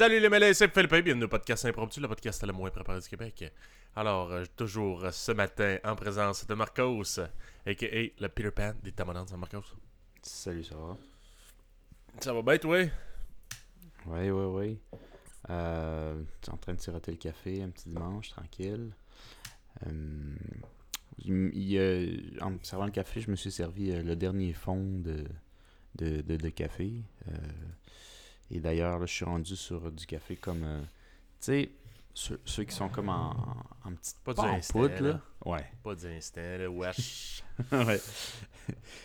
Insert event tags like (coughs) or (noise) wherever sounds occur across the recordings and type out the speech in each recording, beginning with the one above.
Salut les mêlés, c'est Philippe, bienvenue au podcast Impromptu, le podcast le moins préparé du Québec. Alors, euh, toujours euh, ce matin en présence de Marcos, a.k.a. le Peter Pan des Tamadans de Marcos. Salut, ça va? Ça va bien, toi? Oui, oui, oui. Euh, en train de siroter le café un petit dimanche, tranquille. Euh, il- il, en servant le café, je me suis servi euh, le dernier fond de, de, de, de café. Euh, et d'ailleurs, là, je suis rendu sur du café comme... euh, tu sais, ceux, ceux qui sont comme en, en petite Pas du instant, poudre, là. Ouais. Pas d'instant, là, wesh. (laughs) ouais.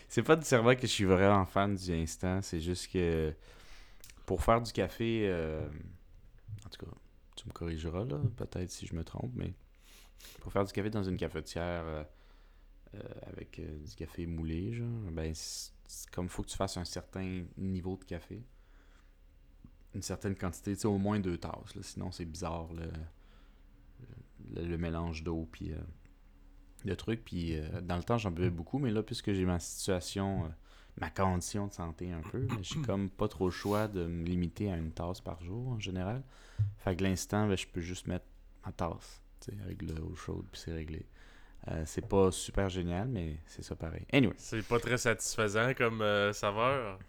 C'est pas du cerveau que je suis vraiment fan du instant, c'est juste que pour faire du café, euh, en tout cas, tu me corrigeras là, peut-être si je me trompe, mais pour faire du café dans une cafetière euh, euh, avec du café moulé, genre, ben c'est comme faut que tu fasses un certain niveau de café, une certaine quantité, au moins deux tasses, sinon c'est bizarre le, mélange d'eau puis euh, de trucs. Puis euh, dans le temps, j'en buvais beaucoup, mais là, puisque j'ai ma situation, euh, ma condition de santé un peu, ben, j'ai comme pas trop le choix de me limiter à une tasse par jour en général. Fait que l'instant, ben, je peux juste mettre ma tasse avec l'eau chaude, puis c'est réglé. Euh, c'est pas super génial, mais c'est ça pareil. Anyway. C'est pas très satisfaisant comme euh, saveur.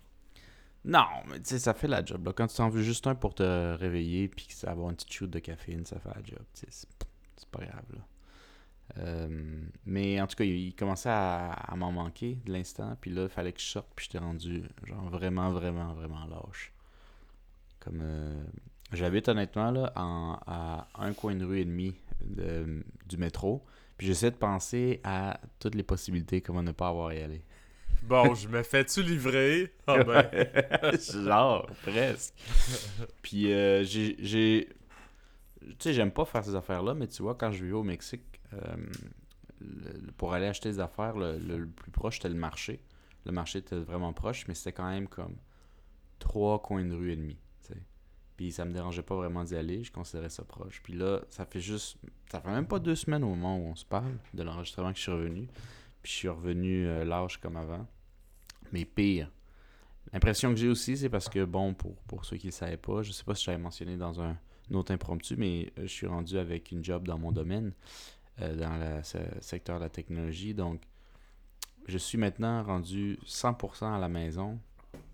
Non, mais tu sais, ça fait la job. Quand tu t'en veux juste un pour te réveiller, puis avoir une petite shoot de caféine, ça fait la job. C'est pas grave, là. Euh, mais en tout cas, il, commençait à, m'en manquer de l'instant. Puis là, il fallait que je sorte. Puis j'étais rendu, genre, vraiment, vraiment, vraiment lâche. Comme. euh, J'habite honnêtement, là, en, à un coin de rue et demi de- du métro. Puis j'essaie de penser à toutes les possibilités comment ne pas avoir à y aller. Bon, je me fais-tu livrer? Ah ben, (laughs) Genre, presque. Puis euh, j'ai. Tu sais, j'aime pas faire ces affaires-là, mais tu vois, quand je vivais au Mexique, euh, pour aller acheter des affaires, le, le- plus proche c'était le marché. Le marché était vraiment proche, mais c'était quand même comme trois coins de rue et demi. Puis ça me dérangeait pas vraiment d'y aller, je considérais ça proche. Puis là, ça fait juste. Ça fait même pas deux semaines au moment où on se parle de l'enregistrement que je suis revenu. Puis je suis revenu euh, lâche comme avant. Mais pire. L'impression que j'ai aussi, c'est parce que, bon, pour, pour ceux qui ne le savaient pas, je sais pas si j'avais mentionné dans un, autre impromptu, mais euh, je suis rendu avec une job dans mon domaine, euh, dans le secteur de la technologie. Donc, je suis maintenant rendu 100% à la maison,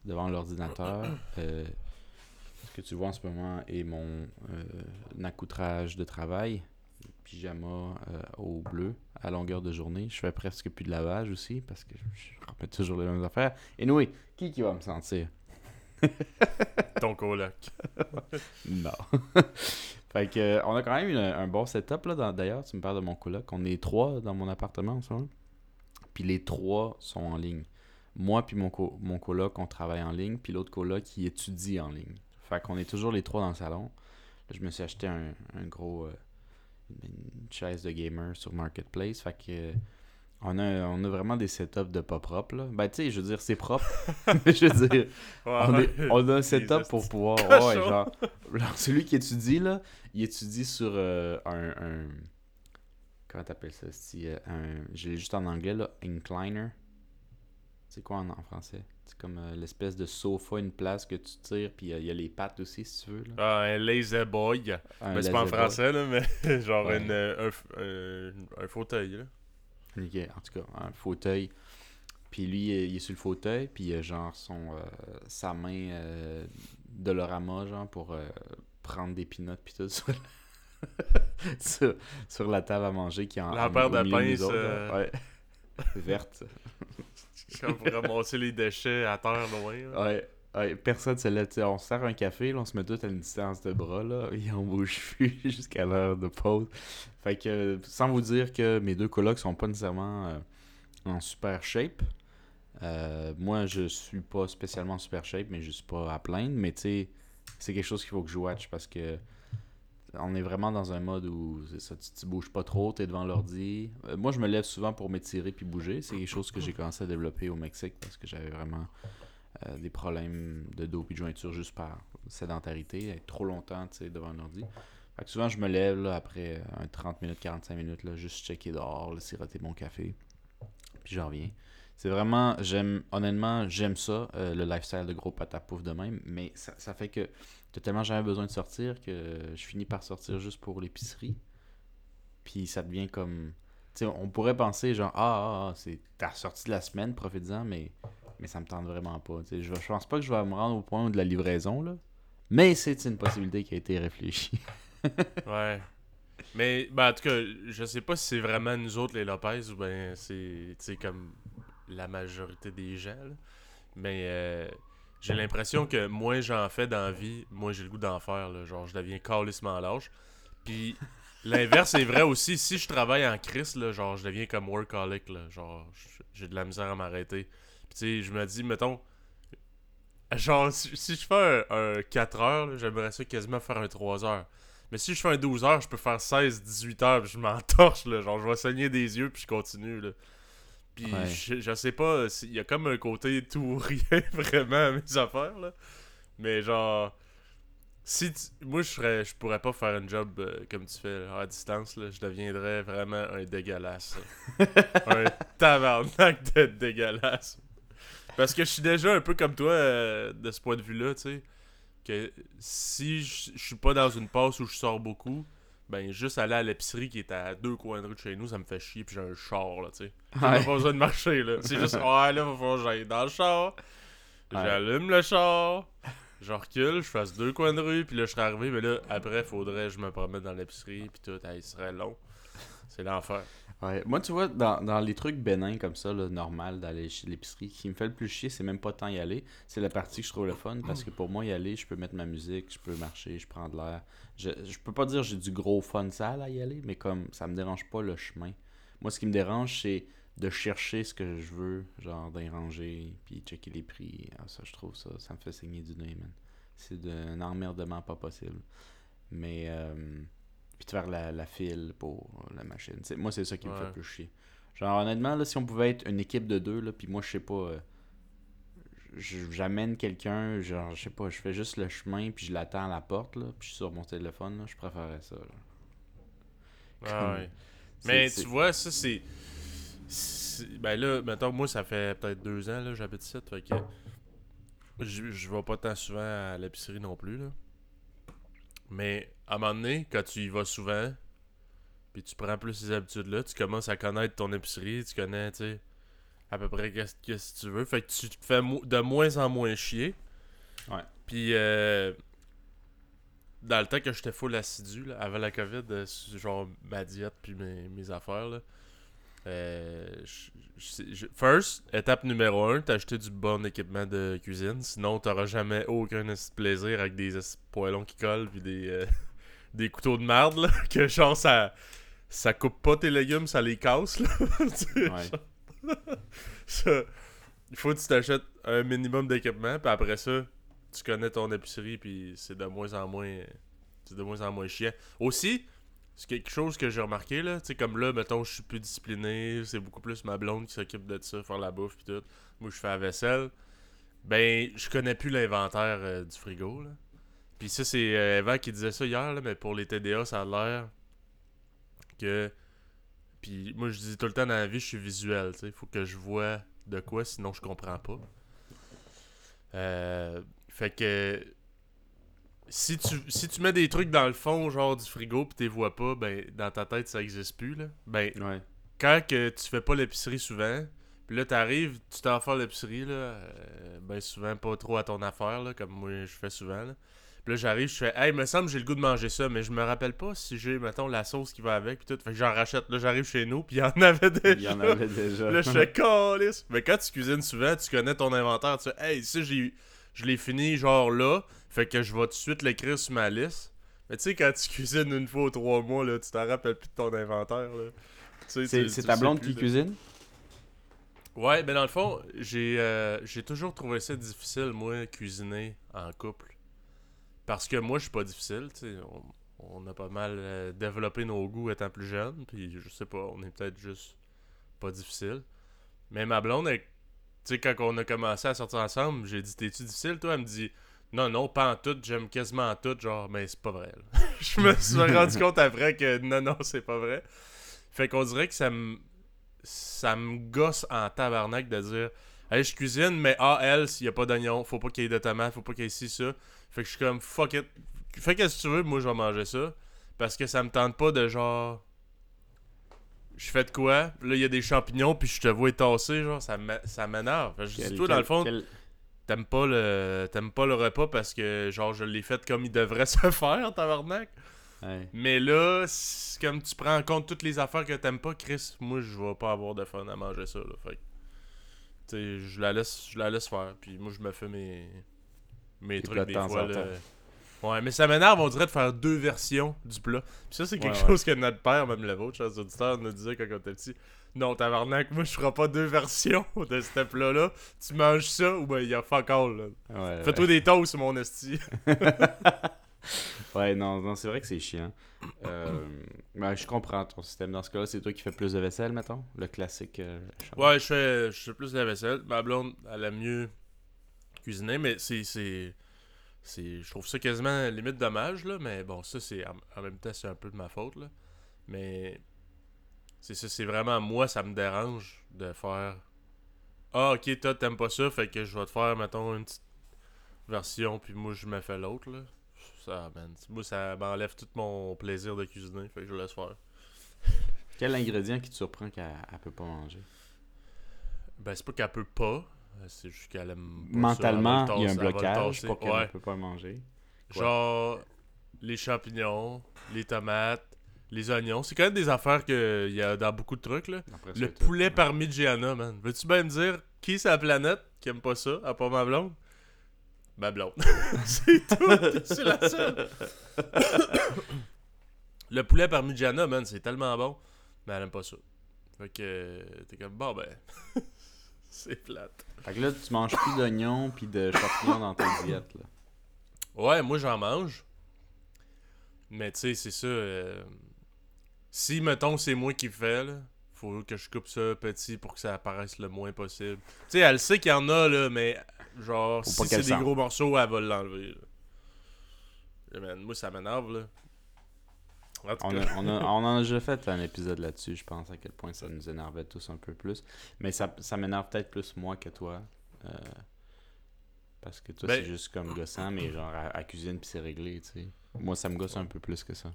devant l'ordinateur. (clears throat) Euh, ce que tu vois en ce moment est mon euh, accoutrage de travail, pyjama au bleu à longueur de journée. Je fais presque plus de lavage aussi parce que je, remets toujours les mêmes affaires. Et nous, qui qui va me sentir? (laughs) Ton coloc. Non. (laughs) fait que, euh, on a quand même une- un bon setup là. D'ailleurs, tu me parles de mon coloc. On est trois dans mon appartement en ce moment. Puis les trois sont en ligne. Moi puis mon, co- mon coloc, on travaille en ligne. Puis l'autre coloc, il étudie en ligne. Fait qu'on est toujours les trois dans le salon. Là, je me suis acheté un, un gros... euh, une chaise de gamer sur Marketplace. Fait que... euh, on a, on a vraiment des setups de pas propres. Là. Ben, tu sais, je veux dire, c'est propre. mais (laughs) (laughs) je veux dire, on, est- on a un setup pour pouvoir. Ouais, genre, genre, celui qui étudie, là, il étudie sur euh, un, un- Comment t'appelles ça euh, un, Je l'ai juste en anglais, là. Incliner. C'est quoi en, en français? C'est comme euh, l'espèce de sofa, une place que tu tires, puis euh, il y a les pattes aussi, si tu veux. Là. Ah, un lazy boy. Un mais c'est pas en français, là, mais (laughs) genre Ouais. une, euh, un, f- un- un fauteuil, là. Ok, en tout cas, un fauteuil. Puis lui, il est sur le fauteuil, puis il a genre son, euh, sa main euh, Dolorama, genre, pour euh, prendre des pinottes, puis tout sur, (laughs) sur, sur la table à manger qui est en La paire de de euh, Ouais. (laughs) Verte. (laughs) Comme pour ramasser les déchets à terre loin. Ouais. Ouais, personne se lève. On se sert un café, là, on se met tout à une distance de bras, là, (laughs) et on bouge plus (laughs) jusqu'à l'heure de pause. Fait que, sans vous dire que mes deux colocs sont pas nécessairement euh, en super shape. Euh, moi, je suis pas spécialement en super shape, mais je suis pas à plaindre. Mais tu sais, c'est quelque chose qu'il faut que je watch parce que on est vraiment dans un mode où ça, tu, tu bouges pas trop, tu es devant l'ordi. Euh, moi, je me lève souvent pour m'étirer puis bouger. C'est quelque chose que j'ai commencé à développer au Mexique parce que j'avais vraiment euh, des problèmes de dos et de jointure juste par sédentarité, être trop longtemps devant un ordi. Fait que souvent, je me lève après euh, un 30 minutes, 45 minutes, là, juste checker dehors, là, siroter mon café. Puis j'en reviens. C'est vraiment, j'aime, honnêtement, j'aime ça, euh, le lifestyle de gros patapouf de même, mais ça, ça fait que t'as tellement jamais besoin de sortir que je finis par sortir juste pour l'épicerie. Puis ça devient comme. Tu sais, on pourrait penser genre, ah, ah, ah, c'est ta sortie de la semaine, profite-en, mais, mais ça me tente vraiment pas. Je, je pense pas que je vais me rendre au point de la livraison, là. Mais c'est une possibilité qui a été réfléchie. (laughs) Ouais. Mais, ben, en tout cas, je sais pas si c'est vraiment nous autres, les Lopez, ou ben c'est, comme la majorité des gens. Mais euh, j'ai l'impression que moins j'en fais dans la vie, moins j'ai le goût d'en faire. Genre, je deviens calissement lâche. Puis, l'inverse est vrai aussi. Si je travaille en crise, genre, je deviens comme workaholic, là. Genre, j'ai de la misère à m'arrêter. Puis, tu sais, je me dis, mettons, genre, si, je fais un, un 4 heures, j'aimerais ça quasiment faire un 3 heures. Mais si je fais un 12 heures, je peux faire 16, 18 heures, puis je m'entorche, là. Genre, je vais saigner des yeux, puis je continue, là. Puis Ouais. je, je sais pas, il y a comme un côté tout ou (laughs) rien vraiment à mes affaires, là. Mais genre, si tu- moi je serais, je pourrais pas faire un job euh, comme tu fais là, à distance, là. Je deviendrais vraiment un dégueulasse. (laughs) un tabarnak de dégueulasse. Parce que je suis déjà un peu comme toi euh, de ce point de vue-là, tu sais. Que si je suis pas dans une passe où je sors beaucoup, ben juste aller à l'épicerie qui est à deux coins de rue de chez nous, ça me fait chier, puis j'ai un char, là, tu sais. J'ai Ouais. pas besoin de marcher, là. C'est juste, (laughs) ouais, là, va falloir que j'aille dans le char, Ouais. j'allume le char, je recule, je fasse deux coins de rue, puis là, je serais arrivé, mais là, après, faudrait que je me promène dans l'épicerie, puis tout, ce serait long. C'est l'enfer. Ouais. Moi, tu vois, dans, dans les trucs bénins comme ça, normal d'aller chez l'épicerie, qui me fait le plus chier, c'est même pas tant y aller. C'est la partie que je trouve le fun parce que pour moi, y aller, je peux mettre ma musique, je peux marcher, je prends de l'air. Je, je peux pas dire j'ai du gros fun sale à y aller, mais comme ça me dérange pas le chemin. Moi, ce qui me dérange, c'est de chercher ce que je veux, genre d'un puis checker les prix. Ah, ça, je trouve ça, ça me fait saigner du nez, man. C'est d'un emmerdement pas possible. Mais, euh, puis de faire la, la file pour la machine. Moi, c'est ça qui me fait plus chier. Genre, honnêtement, là, si on pouvait être une équipe de deux, là, puis moi, je sais pas, euh, j'amène quelqu'un, genre, je sais pas, je fais juste le chemin, puis je l'attends à la porte, là, puis je suis sur mon téléphone, là, je préférerais ça, là. Ah ouais. Mais tu vois, ça, c'est. Ben là, mettons, moi, ça fait peut-être deux ans, là, j'habite ici, fait que. Je, je vais pas tant souvent à l'épicerie non plus, là. Mais à un moment donné, quand tu y vas souvent, puis tu prends plus ces habitudes-là, tu commences à connaître ton épicerie, tu connais, tu sais, à peu près qu'est-ce que tu veux. Fait que tu te fais de moins en moins chier. Ouais. Puis, euh, dans le temps que j'étais full assidu, là, avant la COVID, euh, genre ma diète puis mes, mes affaires, là, euh, je- je- je- first, étape numéro 1, t'as acheté du bon équipement de cuisine. Sinon, t'auras jamais aucun plaisir avec des poêlons qui collent puis des, euh, (laughs) des couteaux de merde, là, (laughs) que genre ça, ça coupe pas tes légumes, ça les casse, là. (laughs) Tu sais, Ouais. ça, il faut que tu t'achètes un minimum d'équipement, puis après ça, tu connais ton épicerie, puis c'est de moins en moins. C'est de moins en moins chiant. Aussi, c'est quelque chose que j'ai remarqué, là. Tu sais, comme là, mettons, je suis plus discipliné, c'est beaucoup plus ma blonde qui s'occupe de ça, faire la bouffe, puis tout. Moi, je fais la vaisselle. Ben, je connais plus l'inventaire euh, du frigo, là. Puis ça, c'est euh, qui disait ça hier, là, mais pour les TDA, ça a l'air que. Puis moi, je dis tout le temps dans la vie, je suis visuel, tu sais. Faut que je vois de quoi, sinon je comprends pas. Euh, fait que. Si tu, si tu mets des trucs dans le fond, genre du frigo, pis t'es vois pas, ben, dans ta tête, ça existe plus, là. Ben, Ouais. quand que tu fais pas l'épicerie souvent, puis là t'arrives, tu t'en fais l'épicerie là, euh, ben souvent pas trop à ton affaire là, comme moi je fais souvent là. Puis là j'arrive, je fais hey, me semble j'ai le goût de manger ça, mais je me rappelle pas si j'ai mettons la sauce qui va avec puis tout, fait que j'en rachète. Là j'arrive chez nous, puis il y en avait déjà. Il y en avait (laughs) déjà. Là je fais calice. Mais quand tu cuisines souvent, tu connais ton inventaire, tu fais hey, ça j'ai je l'ai fini genre là, fait que je vais tout de suite l'écrire sur ma liste. Mais tu sais quand tu (laughs) cuisines une fois ou trois mois là, tu t'en rappelles plus de ton inventaire C'est ta blonde qui cuisine? Ouais, ben dans le fond, j'ai euh, j'ai toujours trouvé ça difficile, moi, cuisiner en couple. Parce que moi, je suis pas difficile, tu sais. On, on a pas mal euh, développé nos goûts étant plus jeunes, puis je sais pas, on est peut-être juste pas difficile. Mais ma blonde, elle- sais, quand on a commencé à sortir ensemble, j'ai dit T'es-tu difficile, toi? Elle me dit Non, non, pas en tout, j'aime quasiment en tout, genre, mais c'est pas vrai. (laughs) je me suis (laughs) rendu compte après que non, non, c'est pas vrai. Fait qu'on dirait que ça me ça me gosse en tabarnak de dire Hey, je cuisine, mais ah, elle, s'il n'y a pas d'oignon, faut pas qu'il y ait de tomates, faut pas qu'il y ait ci, ça. Fait que je suis comme fuck it. Fais qu'est-ce que tu veux, moi je vais manger ça. Parce que ça me tente pas de genre. Je fais de quoi? Là, il y a des champignons, puis je te vois tasser, genre, ça m'énerve. Je dis, toi, dans le fond, quel- t'aimes pas le t'aimes pas le repas parce que, genre, je l'ai fait comme il devrait (laughs) se faire, tabarnak. Ouais. Mais là, comme tu prends en compte toutes les affaires que t'aimes pas, Chris, moi je vais pas avoir de fun à manger ça. Là. Fait que, tu sais, je la laisse, je la laisse faire. Puis moi je me fais mes, mes trucs des fois. là. Ouais, mais ça m'énerve, on dirait de faire deux versions du plat. Puis ça, c'est quelque Ouais, ouais. chose que notre père, même le vôtre, chers auditeurs, nous disait quand on était petit. Non, tabarnak, moi je ferai pas deux versions (laughs) de ce plat-là. Tu manges ça ou ben il y a fuck all. Ouais, Fais-toi des toasts, mon esti. (laughs) Ouais, non, non c'est vrai que c'est chiant. Euh, ben, je comprends ton système. Dans ce cas-là, c'est toi qui fais plus de vaisselle, mettons? Le classique. euh. Ouais, je fais, je fais plus de la vaisselle. Ma blonde, elle aime mieux cuisiner, mais c'est. C'est, je trouve ça quasiment limite dommage, là. Mais bon, ça, c'est. En, même temps, c'est un peu de ma faute, là. Mais. C'est ça, c'est vraiment moi, ça me dérange de faire. Ah, ok, toi, t'aimes pas ça, fait que je vais te faire, mettons, une petite version, puis moi, je me fais l'autre, là. Ça, man. Moi, ça m'enlève tout mon plaisir de cuisiner, fait que je laisse faire. Quel ingrédient qui te surprend qu'elle elle peut pas manger? Ben, c'est pas qu'elle peut pas. C'est juste qu'elle aime pas Mentalement, ça, elle il y a un blocage tasser. pour qu'elle Ouais. ne peut pas manger. Quoi? Genre, les champignons, les tomates, les oignons. C'est quand même des affaires qu'il y a dans beaucoup de trucs, là. Après, Le c'est tout. poulet parmigiana, man. Veux-tu bien me dire qui c'est la planète qui aime pas ça, à part ma blonde? Ma blonde. (laughs) c'est tout. C'est la seule. (coughs) le poulet parmigiana, man, c'est tellement bon. Mais elle aime pas ça. Fait que euh, t'es comme, bon ben, (laughs) (laughs) c'est plate. Fait que là, tu manges plus d'oignons puis de champignons dans ta diète. Là. Ouais, moi j'en mange. Mais tu sais, c'est ça. euh, Si, mettons, c'est moi qui le fais, là, faut que je coupe ça petit pour que ça apparaisse le moins possible. Tu sais, elle sait qu'il y en a, là, mais genre, si c'est des sente. gros morceaux, elle va l'enlever. là. Eh, man, moi, ça m'énerve, là. En On, a- on, a- on en a déjà fait un épisode là-dessus, je pense, à quel point ça nous énervait tous un peu plus. Mais ça, ça m'énerve peut-être plus moi que toi. euh, parce que toi, Ben- c'est juste comme gossant, mais genre à, à cuisine puis c'est réglé, tu sais. Moi, ça me gosse un peu plus que ça.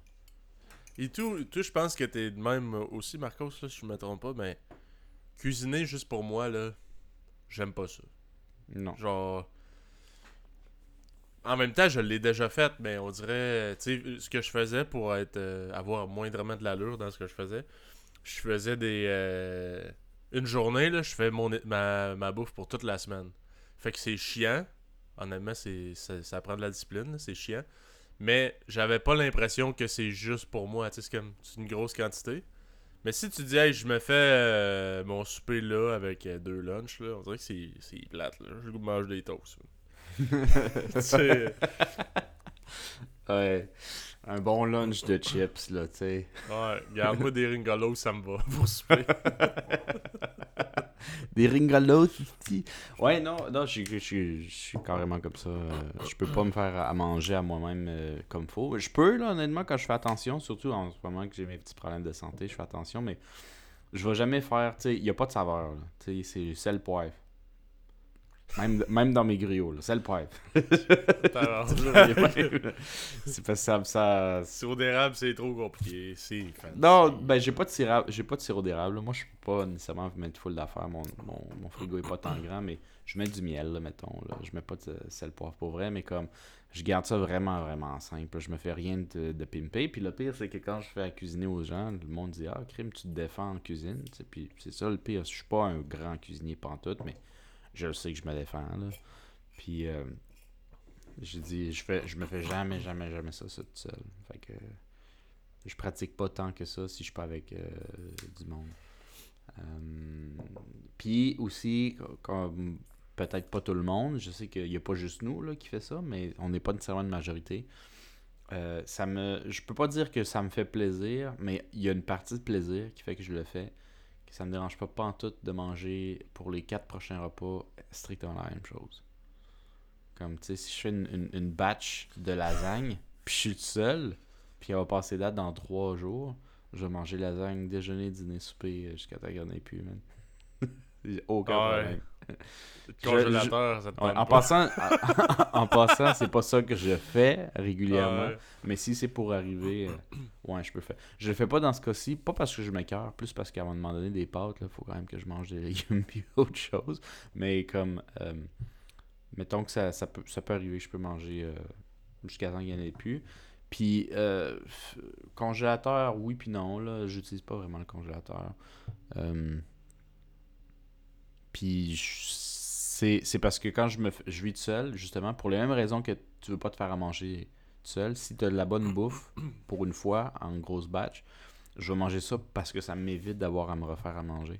Et tout, tout je pense que t'es de même aussi, Marcos, là, si je me trompe pas, mais cuisiner juste pour moi, là, j'aime pas ça. Non. Genre. En même temps, je l'ai déjà fait, mais on dirait, tu sais, ce que je faisais pour être euh, avoir moindrement de l'allure dans ce que je faisais, je faisais des. euh, une journée, là, je fais mon, ma, ma bouffe pour toute la semaine. Fait que c'est chiant. Honnêtement, c'est, ça, ça prend de la discipline, c'est chiant. Mais j'avais pas l'impression que c'est juste pour moi, tu sais, c'est comme une grosse quantité. Mais si tu dis, hey, je me fais euh, mon souper là avec deux lunchs, là, on dirait que c'est, plate, là. Je mange des toasts. (laughs) Ouais. Un bon lunch de chips, là, tu sais. ouais, garde-moi des ringolos, ça me va (laughs) pour souper. Des ringolos, titi. Ouais, non, non, je suis- carrément comme ça. Je peux pas me faire à manger à moi-même euh, comme faut. Je peux, là, honnêtement, quand je fais attention, surtout en ce moment que j'ai mes petits problèmes de santé, je fais attention, mais je vais jamais faire, tu sais, il y a pas de saveur, là. Tu sais, c'est sel poivre. Même, même dans mes griots, là, sel poivre. (laughs) c'est parce que ça, ça, Sirop d'érable, c'est trop compliqué. C'est non, ben j'ai pas de sirop, j'ai pas de sirop d'érable. Moi, je peux pas nécessairement mettre full d'affaires. Mon, mon, mon frigo est pas tant grand, mais je mets du miel, là, mettons. Là. Je mets pas de sel poivre pour vrai, mais comme je garde ça vraiment, vraiment simple. Je me fais rien de, de pimper. Puis le pire, c'est que quand je fais à cuisiner aux gens, le monde dit Ah, crime, tu te défends en cuisine. Puis c'est ça le pire. Je suis pas un grand cuisinier pantoute, mais je sais que je me défends. Là. Puis euh, je fais, je me fais jamais, jamais, jamais ça, ça tout seul. Fait que je pratique pas tant que ça si je suis pas avec euh, du monde. Euh, Puis aussi, comme peut-être pas tout le monde, je sais qu'il n'y a pas juste nous là, qui fait ça, mais on n'est pas nécessairement une majorité. Euh, ça me, je peux pas dire que ça me fait plaisir, mais il y a une partie de plaisir qui fait que je le fais. Que ça me dérange pas, pas en tout de manger pour les quatre prochains repas strictement la même chose. Comme, tu sais, si je fais une, une, une batch de lasagne, (laughs) puis je suis tout seul, puis elle va passer date dans trois jours, Je vais manger lasagne, déjeuner, dîner, souper, euh, jusqu'à ta garde plus, man. (laughs) Aucun Ouais. problème. (laughs) Congélateur, Ouais, en pas. passant, (laughs) en passant, c'est pas ça que je fais régulièrement. Ouais. Mais si c'est pour arriver, euh, ouais, je peux faire. Je le fais pas dans ce cas-ci, pas parce que je m'écœure, plus parce qu'à un moment donné, des pâtes, il faut quand même que je mange des (laughs) légumes puis autre chose. Mais comme, euh, mettons que ça, ça, peut, ça peut arriver, je peux manger euh, jusqu'à temps qu'il n'y en ait plus. Puis, congélateur, oui puis non, là, j'utilise pas vraiment le congélateur. Puis, c'est parce que quand je me je vis tout seul, justement, pour les mêmes raisons que tu veux pas te faire à manger tout seul, si tu as de la bonne bouffe, pour une fois, en grosse batch, je vais manger ça parce que ça m'évite d'avoir à me refaire à manger.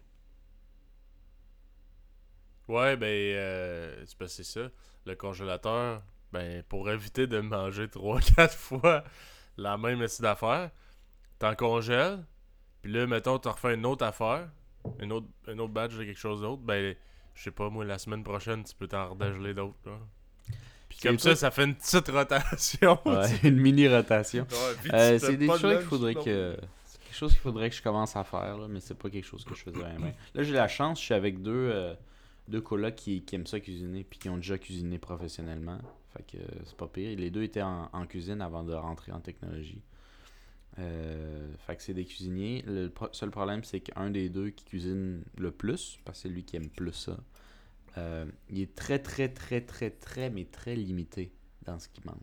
Ouais, ben, euh, c'est parce que c'est ça. Le congélateur, ben, pour éviter de manger (laughs) 3-4 fois la même essai d'affaires, t'en congèles, puis là, mettons, t'en refais une autre affaire, une autre, une autre batch de quelque chose d'autre, ben, je sais pas, moi, la semaine prochaine, tu peux t'en redégeler d'autres, là. Puis comme ça, ça fait une petite rotation. Ouais, (laughs) une mini rotation. Ouais, puis tu Euh, c'est des choses qu'il faudrait que quelque chose qu'il faudrait que je commence à faire là, mais c'est pas quelque chose que je faisais vraiment. Là, j'ai la chance, je suis avec deux euh, deux colocs qui, qui aiment ça cuisiner puis qui ont déjà cuisiné professionnellement. Fait que euh, c'est pas pire. Les deux étaient en, en cuisine avant de rentrer en technologie. Euh, fait que c'est des cuisiniers. Le pro- seul problème, c'est qu'un des deux qui cuisine le plus, parce que c'est lui qui aime plus ça, euh, il est très, très, très, très, très, mais très limité dans ce qu'il mange.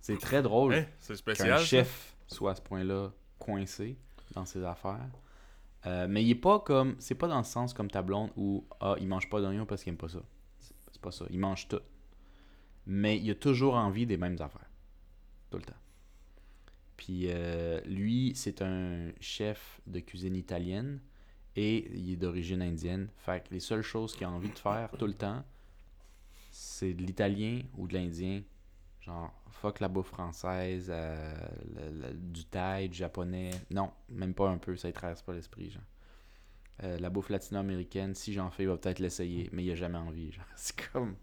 C'est très drôle Hein, c'est qu'un ça? chef soit à ce point-là coincé dans ses affaires. Euh, mais il est pas comme. C'est pas dans le sens comme ta blonde où ah, il mange pas d'oignon parce qu'il aime pas ça. C'est pas ça. Il mange tout. Mais il a toujours envie des mêmes affaires. Tout le temps. Puis euh, lui, c'est un chef de cuisine italienne et il est d'origine indienne. Fait que les seules choses qu'il a envie de faire tout le temps, c'est de l'italien ou de l'indien. Genre, fuck la bouffe française, euh, du thaï, du japonais. Non, même pas un peu, ça ne traverse pas l'esprit, genre. Euh, la bouffe latino-américaine, si j'en fais, il va peut-être l'essayer, mais il a jamais envie. (laughs) C'est comme...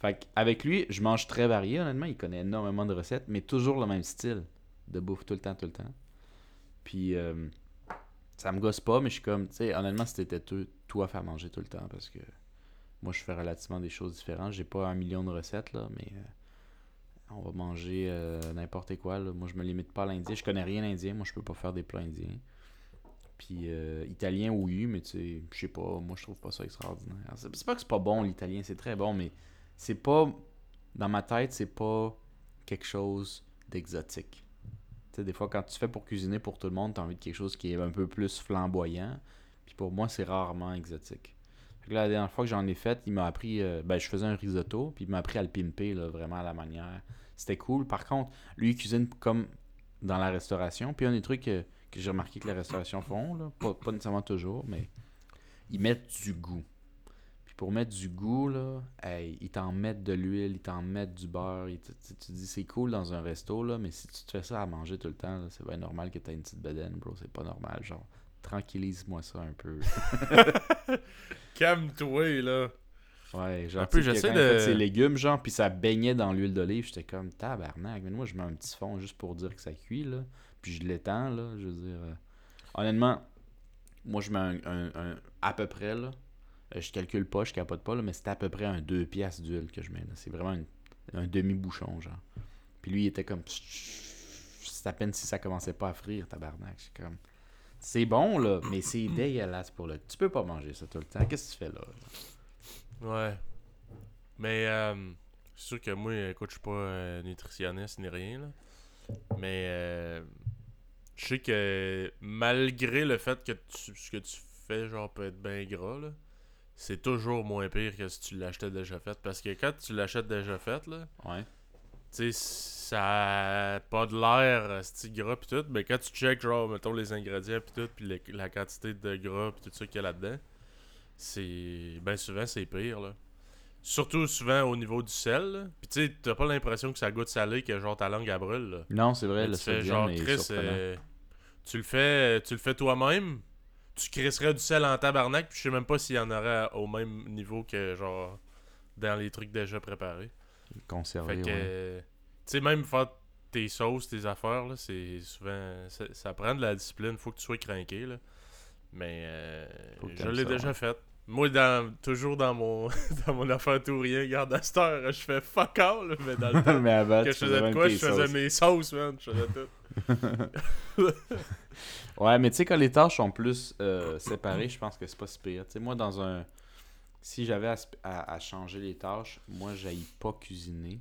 Fait avec lui, je mange très varié, honnêtement. Il connaît énormément de recettes, mais toujours le même style de bouffe tout le temps, tout le temps. Puis, euh, ça me gosse pas, mais je suis comme, tu sais, honnêtement, c'était toi à faire manger tout le temps, parce que moi, je fais relativement des choses différentes. J'ai pas un million de recettes, là, mais... euh, on va manger euh, n'importe quoi. Là. Moi, je me limite pas à l'indien. Je connais rien indien. Moi, je peux pas faire des plats indiens. Puis italien, oui, mais tu sais, je sais pas. Moi, je trouve pas ça extraordinaire. C'est pas que c'est pas bon l'italien, c'est très bon, mais c'est pas. Dans ma tête, c'est pas quelque chose d'exotique. Tu des fois, quand tu fais pour cuisiner pour tout le monde, t'as envie de quelque chose qui est un peu plus flamboyant. Puis pour moi, c'est rarement exotique. Là, la dernière fois que j'en ai fait, il m'a appris. euh, ben, je faisais un risotto, puis il m'a appris à le pimper, vraiment à la manière. C'était cool. Par contre, lui, il cuisine comme dans la restauration. Puis un des trucs que, que j'ai remarqué que la restauration font, là, pas, pas nécessairement toujours, mais ils mettent du goût. Pour mettre du goût, là, hey, ils t'en mettent de l'huile, ils t'en mettent du beurre. ils te- tu, tu dis c'est cool dans un resto, là, mais si tu te fais ça à manger tout le temps, là, c'est bien normal que t'aies une petite bedaine, bro. C'est pas normal. Genre, tranquillise-moi ça un peu. (laughs) Calme-toi, là. Ouais, genre, Un peu, j'essaie de- ses légumes, genre, puis ça baignait dans l'huile d'olive, j'étais comme tabarnak. Mais moi, je mets un petit fond juste pour dire que ça cuit, là. Puis je l'étends, là. Je veux dire. euh, Honnêtement, moi, je mets un, un- un- à peu près, là. Euh, je calcule pas, je capote pas, là, mais c'était à peu près un 2 piastres d'huile que je mets, là. C'est vraiment une- un demi-bouchon, genre. Puis lui, il était comme. C'est à peine si ça commençait pas à frire, tabarnak. Comme. C'est bon, là, mais c'est (clears throat) dégueulasse pour le. Tu peux pas manger ça tout le temps. Qu'est-ce que tu fais là? Ouais. Mais euh, c'est sûr que moi, écoute, je suis pas euh, nutritionniste ni rien, là. Mais euh, je sais que malgré le fait que tu, ce que tu fais, genre, peut être bien gras, là, c'est toujours moins pire que si tu l'achetais déjà fait. Parce que quand tu l'achètes déjà fait, là, Ouais. tu sais, ça a pas de l'air, c'est gras pis tout, mais quand tu check, genre, mettons les ingrédients pis tout, pis la quantité de gras pis tout ça qu'il y a là-dedans, c'est. Ben souvent, c'est pire, là. Surtout souvent au niveau du sel, là. Pis tu sais, t'as pas l'impression que ça goûte salé, que genre ta langue elle brûle, là. Non, c'est vrai, Mais le sodium genre, Chris, euh, tu le fais, tu le fais toi-même, tu crisserais du sel en tabarnak, puis je sais même pas s'il y en aurait au même niveau que genre dans les trucs déjà préparés. Conservé, Fait que, ouais. tu sais, même faire tes sauces, tes affaires, là, c'est souvent. Ça, ça prend de la discipline, faut que tu sois craqué, là. Mais euh, je l'ai déjà ouais. fait. Moi, dans, toujours dans mon (laughs) dans mon affaire tout ou rien, regarde à cette heure, je fais fuck all, mais dans le (laughs) temps mais avant, que tu je faisais de quoi, je faisais sauces. mes sauces, man. Je faisais tout. (laughs) Ouais, mais tu sais, quand les tâches sont plus euh, séparées, je pense que c'est pas si pire. Tu sais, moi, dans un. Si j'avais à, à- à changer les tâches, moi, j'aille pas cuisiner.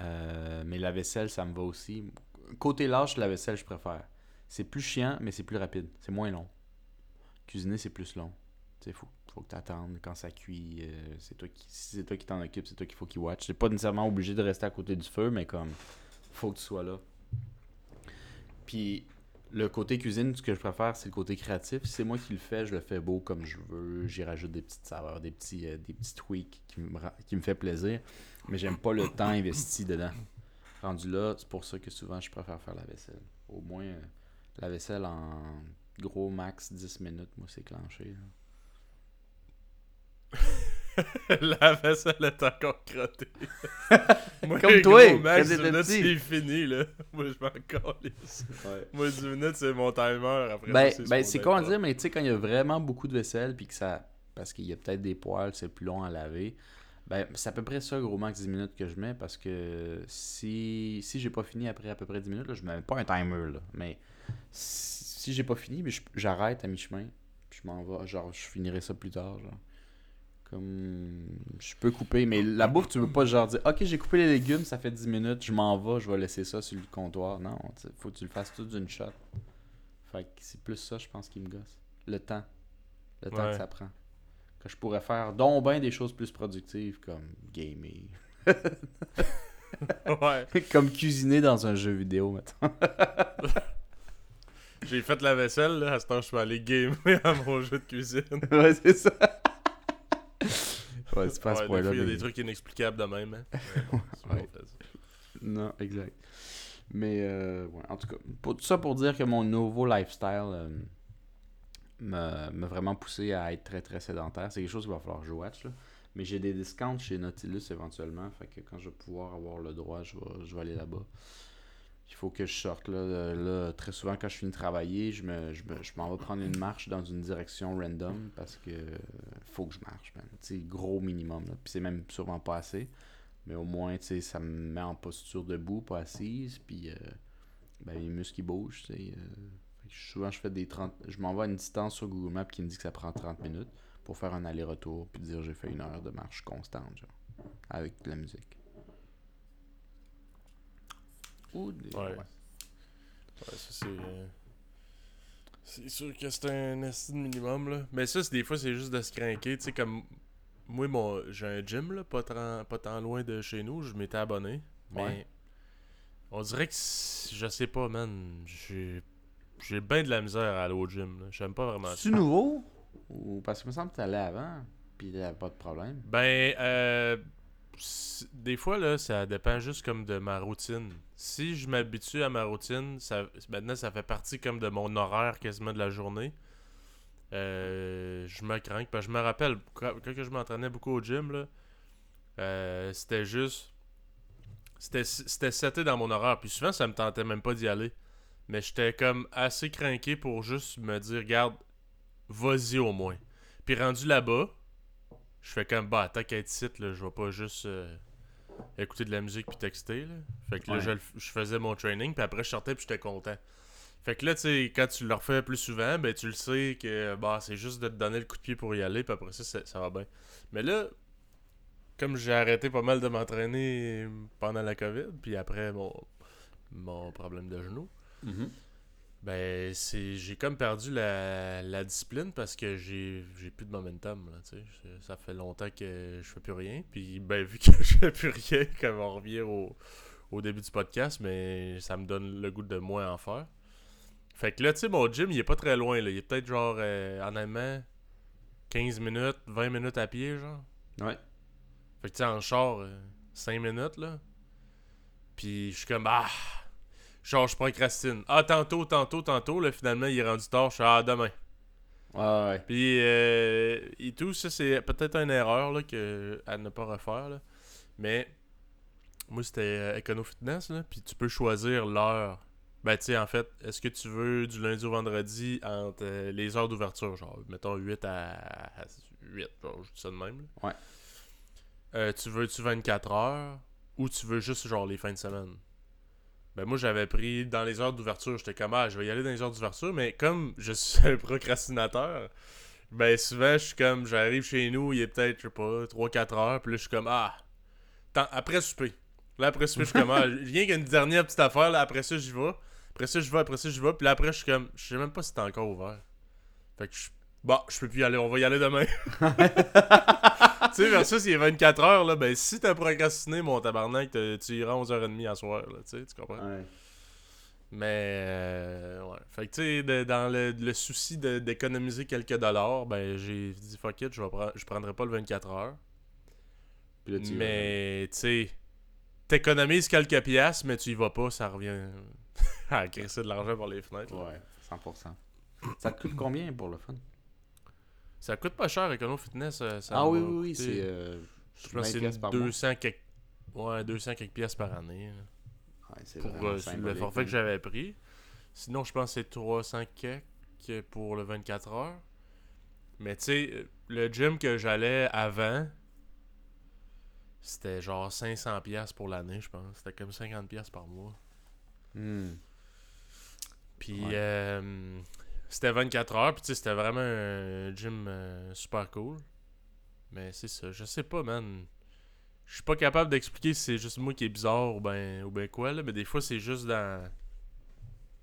Euh, mais la vaisselle, ça me va aussi. Côté lâche, la vaisselle, je préfère. C'est plus chiant, mais c'est plus rapide. C'est moins long. Cuisiner, c'est plus long. Tu sais, faut, que tu attendes quand ça cuit. euh, c'est toi qui, si c'est toi qui t'en occupe, c'est toi qu'il faut qu'il watch. C'est pas nécessairement obligé de rester à côté du feu, mais comme, faut que tu sois là. Puis, le côté cuisine, ce que je préfère, c'est le côté créatif. Si c'est moi qui le fais, je le fais beau comme je veux. J'y rajoute des petites saveurs, des petits, euh, des petits tweaks qui me, qui me fait plaisir. Mais j'aime pas le temps investi dedans. Rendu là, c'est pour ça que souvent je préfère faire la vaisselle. Au moins, euh, la vaisselle en gros max 10 minutes, moi c'est clenché. (laughs) la vaisselle est encore crottée. (laughs) Moi, Comme gros, toi, Max, quand 10 t'étais minutes, c'est fini, là. (laughs) Moi, je m'en calisse. Moi, 10 minutes, c'est mon timer. Après Ben, ça, ben c'est con à dire, mais tu sais, quand il y a vraiment beaucoup de vaisselle, puis que ça. Parce qu'il y a peut-être des poils, c'est plus long à laver. Ben, c'est à peu près ça, gros max 10 minutes que je mets, parce que si, si j'ai pas fini après à peu près 10 minutes, là, je mets pas un timer, là. Mais si, si j'ai pas fini, j'arrête à mi-chemin, puis je m'en vais. Genre, je finirai ça plus tard, genre. Comme. Je peux couper, mais la bouffe, tu veux pas genre dire, ok, j'ai coupé les légumes, ça fait 10 minutes, je m'en vais, je vais laisser ça sur le comptoir. Non, faut que tu le fasses tout d'une shot. Fait que c'est plus ça, je pense, qui me gosse. Le temps. Le temps que ça prend. Que je pourrais faire, dont ben des choses plus productives, comme gamer. (laughs) Ouais. (laughs) comme cuisiner dans un jeu vidéo, maintenant. (laughs) J'ai fait la vaisselle, là. À ce temps, je peux aller gamer à mon jeu de cuisine. ouais, c'est ça. Ouais, c'est pas à ce Ouais, des point-là. fois, il y a mais- des trucs inexplicables de même. Hein. (laughs) Ouais. Non, exact. Mais, euh, ouais, en tout cas, pour, tout ça pour dire que mon nouveau lifestyle euh, m'a m'a vraiment poussé à être très très sédentaire. C'est quelque chose qu'il va falloir que je watch. là. Mais j'ai des discounts chez Nautilus éventuellement. Fait que quand je vais pouvoir avoir le droit, je vais, je vais aller là-bas. Il faut que je sorte. Là, là, très souvent, quand je finis de travailler, je me, je me- je m'en vais prendre une marche dans une direction random parce que faut que je marche. sais, gros minimum. là. Puis c'est même sûrement pas assez. Mais au moins, ça me met en posture debout, pas assise. Puis, euh, ben, les muscles, bougent, euh. Souvent, je fais des 30... Je m'envoie une distance sur Google Maps qui me dit que ça prend 30 minutes pour faire un aller-retour puis dire j'ai fait une heure de marche constante, genre, avec de la musique. Ou des... Ouais. ouais. Ça, c'est. euh, C'est sûr que c'est un esti de minimum, là. Mais ça, c'est- des fois, c'est juste de se craquer. Tu sais, comme. Moi, mon... j'ai un gym, là, pas tant, pas tant loin de chez nous. Je m'étais abonné. Mais. Ouais. On dirait que. Je sais pas, man. J'ai. J'ai bien de la misère à aller au gym, là. J'aime pas vraiment ça. C'est nouveau? Ou parce que me semble que t'allais avant, puis avait pas de problème. Ben, euh, des fois, là, ça dépend juste comme de ma routine. Si je m'habitue à ma routine, ça, maintenant, ça fait partie comme de mon horaire quasiment de la journée. Euh, je me crains. Parce que je me rappelle, quand, quand je m'entraînais beaucoup au gym, là, euh, c'était juste... C'était c'était seté dans mon horaire. Puis souvent, ça me tentait même pas d'y aller. Mais j'étais comme assez craqué pour juste me dire, regarde, vas-y au moins. Puis rendu là-bas, je fais comme bah tant qu'à être site là, je vais pas juste euh, écouter de la musique puis texter là. Fait que là Ouais. je, faisais mon training puis après je sortais puis j'étais content. Fait que là tu sais quand tu le refais plus souvent, ben tu le sais que bah c'est juste de te donner le coup de pied pour y aller puis après ça ça, ça va bien. Mais là comme j'ai arrêté pas mal de m'entraîner pendant la Covid puis après mon mon problème de genou, ben, c'est j'ai comme perdu la, la discipline parce que j'ai j'ai plus de momentum. Là, ça fait longtemps que je fais plus rien. Puis, ben, vu que (laughs) je fais plus rien, comme on revient au, au début du podcast, mais ça me donne le goût de moins en faire. Fait que là, tu sais, mon gym, il est pas très loin. Là. Il est peut-être genre, euh, en allemand, 15 minutes, 20 minutes à pied, genre. Ouais. Fait que tu sais, en char, 5 minutes, là. Puis je suis comme, ah, genre, je procrastine. Ah, tantôt, tantôt, tantôt, là, finalement, il est rendu tard. Je suis, ah, demain. Ouais, ouais. Puis, euh, et tout, ça, c'est peut-être une erreur, là, que, à ne pas refaire, là. Mais, Moi, c'était euh, Econo Fitness, là. Puis tu peux choisir l'heure. Ben, tu sais, en fait, est-ce que tu veux du lundi au vendredi entre euh, les heures d'ouverture, genre, mettons 8 à, à 8, genre, je dis ça de même. là. Ouais. Euh, tu veux-tu 24 heures ou tu veux juste, genre, les fins de semaine? Ben, moi, j'avais pris dans les heures d'ouverture. J'étais comme, ah, je vais y aller dans les heures d'ouverture, mais comme je suis (laughs) un procrastinateur, ben, souvent, je suis comme, j'arrive chez nous, il est peut-être, je sais pas, 3-4 heures, puis là, je suis comme, ah, tant- après souper. Là, après souper, je suis comme, ah, (laughs) rien qu'une dernière petite affaire, là, après ça, j'y vais. Après ça, je vais, après ça, je vais, puis là, après, je suis comme, je sais même pas si c'est encore ouvert. Fait que je Bon, je peux plus y aller, on va y aller demain. (laughs) tu sais, versus il est 24 heures, là, ben si t'as procrastiné, mon tabarnak, tu iras à 11h30 à soir, là, tu sais, tu comprends? Ouais. Mais, euh, ouais. Fait que, tu sais, dans le, le souci d'économiser quelques dollars, ben, j'ai dit, fuck it, je, vais prendre- je prendrai pas le 24 heures. Puis là, tu. Mais, tu sais, t'économises quelques piastres, mais tu y vas pas, ça revient (laughs) à crisser de l'argent par les fenêtres. là. Ouais, 100%. Ça te coûte combien pour le fun? Ça coûte pas cher, Econo Fitness. euh, Ça ah oui, oui, oui, c'est. euh, Je pense que 20 c'est piastres par mois. 200 quelques... Ouais, 200 quelques pièces par année. Ouais, c'est pour euh, le forfait que j'avais pris. Sinon, je pense que c'est 300 quelques pour le 24 heures. Mais tu sais, le gym que j'allais avant, c'était genre 500 pièces pour l'année, je pense. C'était comme 50 pièces par mois. Hmm. Puis Ouais. euh, c'était 24 heures, puis c'était vraiment un gym euh, super cool. Mais c'est ça, je sais pas, man. Je suis pas capable d'expliquer si c'est juste moi qui est bizarre ou ben, ou ben quoi, là, mais des fois c'est juste dans.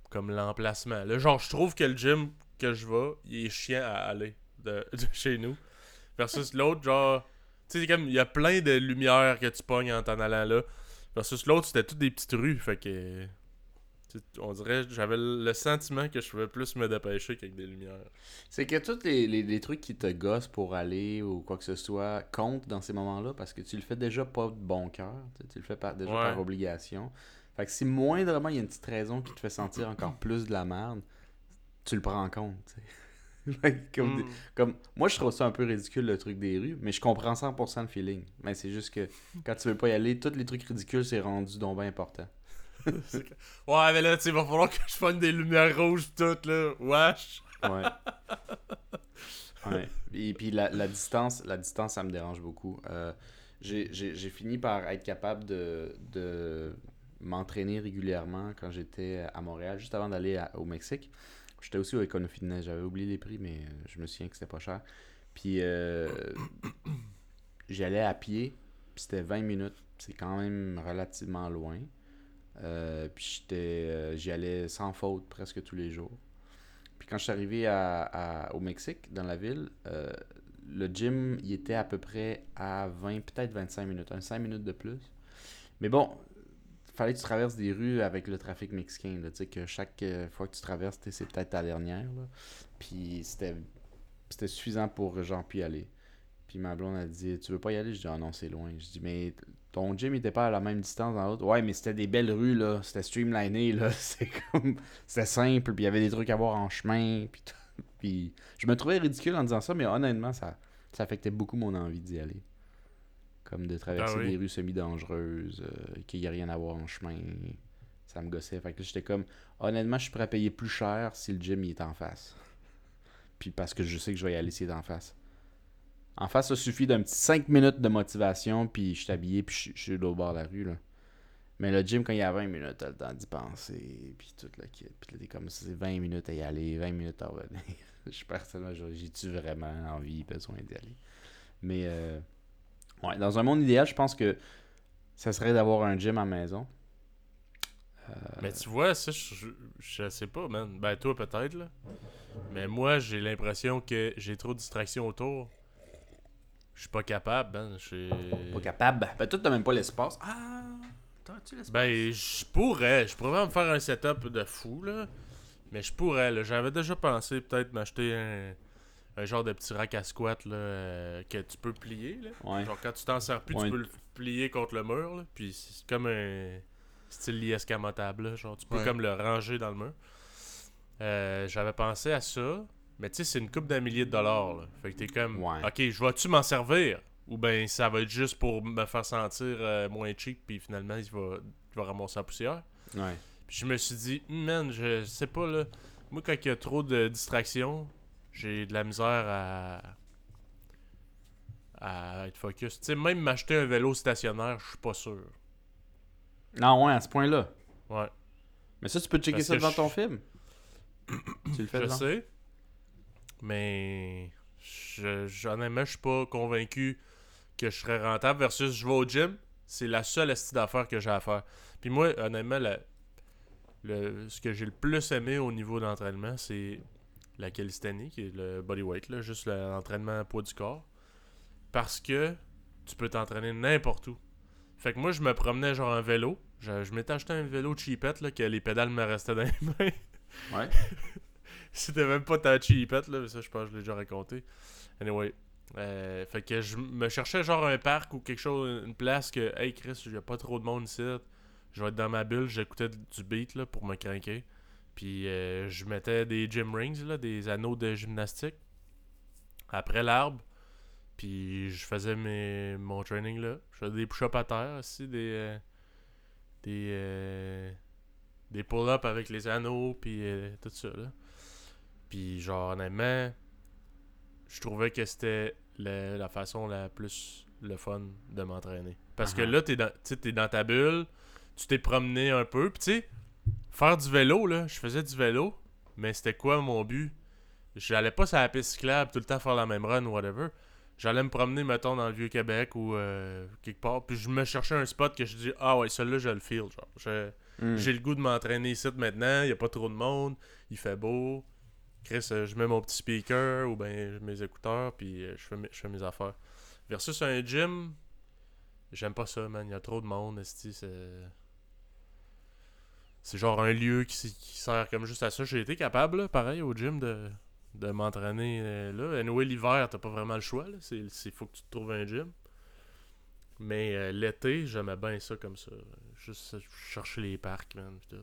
Comme l'emplacement. Là, genre, je trouve que le gym que je vais, il est chiant à aller de, (laughs) de chez nous. Versus l'autre, genre. Tu sais, c'est comme, il y a plein de lumières que tu pognes en t'en allant là. Versus l'autre, c'était toutes des petites rues, fait que. On dirait, j'avais le sentiment que je pouvais plus me dépêcher qu'avec des lumières. C'est que tous les, les- les trucs qui te gossent pour aller ou quoi que ce soit comptent dans ces moments-là parce que tu le fais déjà pas de bon cœur. Tu, le fais par- déjà Ouais. par obligation. Fait que si moindrement il y a une petite raison qui te fait sentir encore plus de la merde, tu le prends en compte. (laughs) comme, des- Mm. comme- moi, je trouve ça un peu ridicule le truc des rues, mais je comprends 100% le feeling. Mais c'est juste que quand tu veux pas y aller, tous les trucs ridicules, c'est rendu donc bien important. (laughs) Ouais, mais là, tu sais, il va falloir que je fasse des lumières rouges pis tout, là. Wesh. Ouais. (laughs) ouais. Et puis la, la distance, la distance, ça me dérange beaucoup. Euh, j'ai- fini par être capable de, de m'entraîner régulièrement quand j'étais à Montréal, juste avant d'aller au Mexique. J'étais aussi au Econo Fitness, j'avais oublié les prix, mais euh, je me souviens que c'était pas cher. Puis euh, j'y allais à pied, puis c'était 20 minutes. C'est quand même relativement loin. Euh, puis euh, j'y allais sans faute presque tous les jours. Puis quand je suis arrivé à, au Mexique, dans la ville, euh, le gym, il était à peu près à 20, peut-être 25 minutes, un 5 minutes de plus. Mais bon, fallait que tu traverses des rues avec le trafic mexicain. Tu sais, que chaque fois que tu traverses, c'est peut-être ta dernière. là. Puis c'était c'était suffisant pour genre puis aller. Puis ma blonde a dit Tu veux pas y aller Je dis Ah non, c'est loin. Je dis Mais ton gym il était pas à la même distance dans l'autre. Ouais, mais c'était des belles rues, là. C'était streamliné, là. (laughs) C'est comme. C'était simple, puis il y avait des trucs à voir en chemin, puis tout. (laughs) Puis je me trouvais ridicule en disant ça, mais honnêtement, ça, ça affectait beaucoup mon envie d'y aller. Comme de traverser Ah oui. des rues semi-dangereuses, euh, qu'il n'y a rien à voir en chemin. Ça me gossait. Fait que là, j'étais comme, honnêtement, je suis prêt à payer plus cher si le gym il est en face. (laughs) Puis parce que je sais que je vais y aller s'il est en face. En face, ça suffit d'un petit 5 minutes de motivation, puis je suis habillé, puis je, suis l'autre bord de la rue, là. Mais le gym, quand il y a 20 minutes, t'as le temps d'y penser, puis tout le kit. Puis là, t'es comme, c'est 20 minutes à y aller, 20 minutes à revenir. (laughs) je personnellement, j'ai-tu vraiment envie, besoin d'y aller? Mais, euh, ouais, dans un monde idéal, je pense que ça serait d'avoir un gym à maison. Euh, Mais tu vois, ça, je, je, je sais pas, man. Ben, toi, peut-être, là. Mais moi, j'ai l'impression que j'ai trop de distractions autour. Je suis pas capable, suis- Pas capable. Ben, toi, t'as même pas l'espace. Ah, t'as-tu l'espace? Ben, je pourrais. Je pourrais me faire un setup de fou, là. Mais je pourrais, là. J'avais déjà pensé peut-être m'acheter un, un genre de petit rack à squat, là, euh, que tu peux plier, là. Ouais. Genre, quand tu t'en sers plus, Ouais. tu peux le plier contre le mur, là. Puis c'est comme un style lit escamotable, là. Genre, tu peux Ouais. comme le ranger dans le mur. Euh, J'avais pensé à ça. Mais tu sais, c'est une coupe d'un millier de dollars, là. Fait que t'es comme, Ouais. ok, je vais-tu m'en servir? Ou ben ça va être juste pour me faire sentir euh, moins cheap, puis finalement, il va, il va ramasser la poussière. Ouais. Puis je me suis dit, man, je sais pas, là. Moi, quand il y a trop de distractions, j'ai de la misère à. à être focus. Tu sais, même m'acheter un vélo stationnaire, je suis pas sûr. Non, ouais, à ce point-là. Ouais. Mais ça, tu peux checker Parce ça devant ton film? (coughs) tu le fais Je sais. Mais. Je, je- honnêtement, je suis pas convaincu que je serais rentable versus je vais au gym. C'est la seule astuce d'affaires que j'ai à faire. Puis moi, honnêtement, la- le, ce que j'ai le plus aimé au niveau d'entraînement, c'est la calisthénie, qui est le bodyweight, là, juste le- l'entraînement poids du corps. Parce que tu peux t'entraîner n'importe où. Fait que moi, je me promenais genre en vélo. Je, je m'étais acheté un vélo cheapette, là, que les pédales me restaient dans les mains. Ouais. (laughs) C'était même pas ta cheapette, là, mais ça, je pense que je l'ai déjà raconté. Anyway. euh, fait que je me cherchais genre un parc ou quelque chose, une place que, hey Chris, il a pas trop de monde ici. Je vais être dans ma bulle, j'écoutais du beat là, pour me craquer. Puis euh, je mettais des gym rings, là, des anneaux de gymnastique, après l'arbre. Puis je faisais mes, mon training là. Je faisais des push-ups à terre aussi, des. euh, des. des pull-ups avec les anneaux, puis tout ça là. Puis genre, honnêtement, je trouvais que c'était la, la façon la plus le fun de m'entraîner. Parce que Uh-huh. là, t'es dans, t'es dans ta bulle, tu t'es promené un peu, puis tu sais, faire du vélo, là, je faisais du vélo, mais c'était quoi mon but? J'allais pas sur la piste cyclable tout le temps faire la même run ou whatever. J'allais me promener, mettons, dans le Vieux-Québec ou euh, quelque part, puis je me cherchais un spot que je dis, ah ouais, celui-là, je le feel, genre. Hmm. j'ai le goût de m'entraîner ici maintenant, il n'y a pas trop de monde, il fait beau. Chris, euh, je mets mon petit speaker ou ben mes écouteurs, puis euh, je, fais mes, affaires. Versus un gym, j'aime pas ça, man. Il y a trop de monde, c'est. C'est genre un lieu qui, sert comme juste à ça. J'ai été capable, pareil, au gym, de, de m'entraîner euh, là. Anyway, l'hiver, t'as pas vraiment le choix, là. C'est faut que tu te trouves un gym. Mais euh, l'été, j'aimais bien ça comme ça. Juste euh, chercher les parcs, man. tout.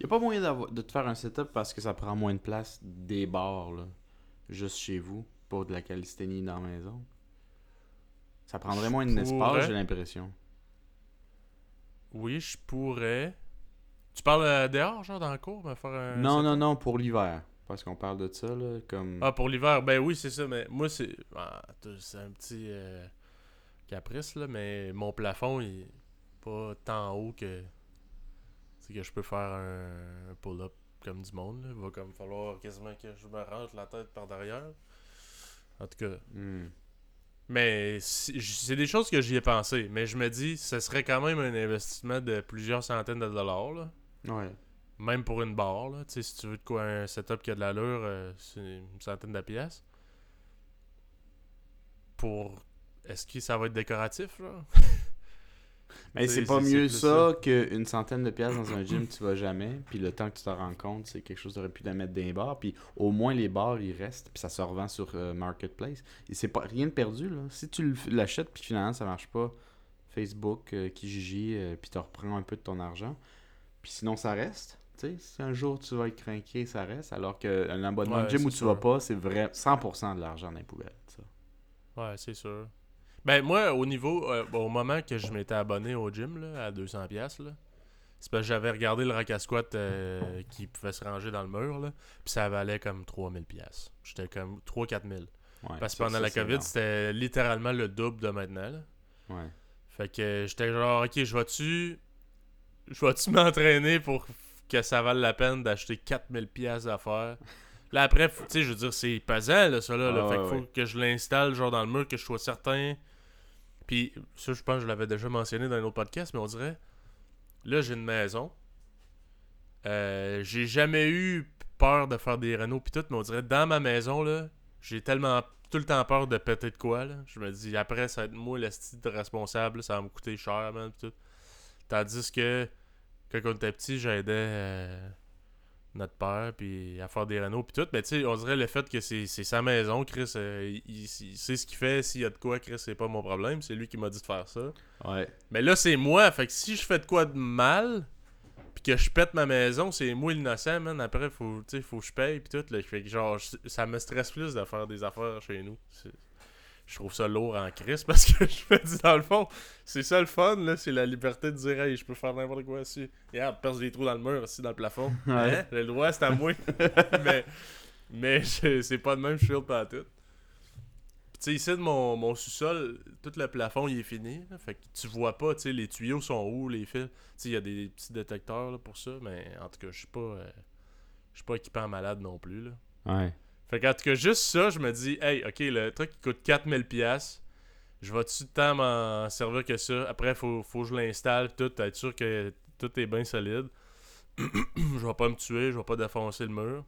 Y a pas moyen d'avoir- de te faire un setup parce que ça prend moins de place des bars, là, juste chez vous, pas de la calisthénie dans la maison? Ça prendrait moins d'espace, pourrais. j'ai l'impression. Oui, je pourrais. Tu parles euh, dehors, genre dans le cours, me faire un. Non, setup? non, non, pour l'hiver. Parce qu'on parle de ça, là, comme... Ah, pour l'hiver, ben oui, c'est ça, mais moi, c'est. ah, c'est un petit euh, caprice, là, mais mon plafond, il est pas tant haut que. C'est que je peux faire un, un pull-up comme du monde, là. Il va comme falloir quasiment que je me rentre la tête par derrière. En tout cas. Hmm. Mais c'est des choses que j'y ai pensé. Mais je me dis, ce serait quand même un investissement de plusieurs centaines de dollars, là. Ouais. Même pour une barre, là. Si tu veux de quoi un setup qui a de l'allure, euh, c'est une centaine de pièces. Pour. Est-ce que ça va être décoratif, là? (laughs) Mais c'est pas mieux ça qu'une centaine de pièces dans un gym, tu vas jamais. Puis le temps que tu t'en rends compte, c'est quelque chose d'aurait pu la mettre dans les bars. Puis au moins les bars, ils restent. Puis ça se revend sur euh, Marketplace. Et c'est pas rien de perdu, là. Si tu l'achètes, puis finalement ça marche pas, Facebook, euh, Kijiji, euh, puis tu reprends un peu de ton argent. Puis sinon, ça reste. Tu sais, si un jour tu vas être craqué, ça reste. Alors qu'un abonnement Ouais, de gym où tu sûr. vas pas, c'est vrai 100% de l'argent dans les poubelles. ça. Ouais, c'est sûr. Ben, moi, au niveau. euh, au moment que je m'étais abonné au gym, là, à 200$, piastres, là, c'est parce que j'avais regardé le rack à squat euh, qui pouvait se ranger dans le mur, là. Puis ça valait comme 3000$. piastres. J'étais comme 3-4000$. Ouais, Parce que pendant ça, la COVID, c'était littéralement le double de maintenant, là. Ouais. Fait que j'étais genre, ok, je vais-tu. Je vais-tu (laughs) m'entraîner pour que ça vale la peine d'acheter 4000 pièces d'affaires? Là, après, tu sais, je veux dire, c'est pesant, là, ça, là. là. Ouais, fait ouais, qu'il faut ouais. que je l'installe, genre, dans le mur, que je sois certain. Puis, ça, je pense que je l'avais déjà mentionné dans un autre podcast, mais on dirait, là, j'ai une maison. Euh, j'ai jamais eu peur de faire des rénaux pis tout, mais on dirait, dans ma maison, là, j'ai tellement tout le temps peur de péter de quoi. Je me dis, après, ça va être moi le responsable, ça va me coûter cher, man, pis tout. Tandis que, quand on était petit, j'aidais euh, notre père, puis à faire des rénaux, puis tout. Mais tu sais, on dirait le fait que c'est sa maison, Chris, euh, il, sait ce qu'il fait, s'il y a de quoi, Chris, c'est pas mon problème, c'est lui qui m'a dit de faire ça. Ouais. Mais là, c'est moi, fait que si je fais de quoi de mal, puis que je pète ma maison, c'est moi l'innocent, man. Après, faut, tu sais, faut que je paye, puis tout. Là. Fait que genre, ça me stresse plus de faire des affaires chez nous. Je trouve ça lourd en crise parce que (laughs) je me dis, dans le fond, c'est ça le fun, là, c'est la liberté de dire, hey, je peux faire n'importe quoi ici. Regarde, perce des trous dans le mur, ici, dans le plafond. (laughs) Ouais. Hein? Le droit, c'est à moi. (laughs) mais mais c'est pas de même, je suis pas à tout. Tu sais, ici, de mon, mon sous-sol, tout le plafond, il est fini. là. fait que tu vois pas, tu sais, les tuyaux sont où, les fils. Tu sais, il y a des petits détecteurs là, pour ça, mais en tout cas, je suis pas. euh, je suis pas équipé en malade non plus, là. Ouais. Fait qu'en tout cas, juste ça, je me dis, hey, ok, le truc qui coûte 4000$, pièces je vais-tu de temps m'en servir que ça? Après, faut, faut que je l'installe, tout, être sûr que tout est bien solide. (clears throat) je vais pas me tuer, je vais pas défoncer le mur.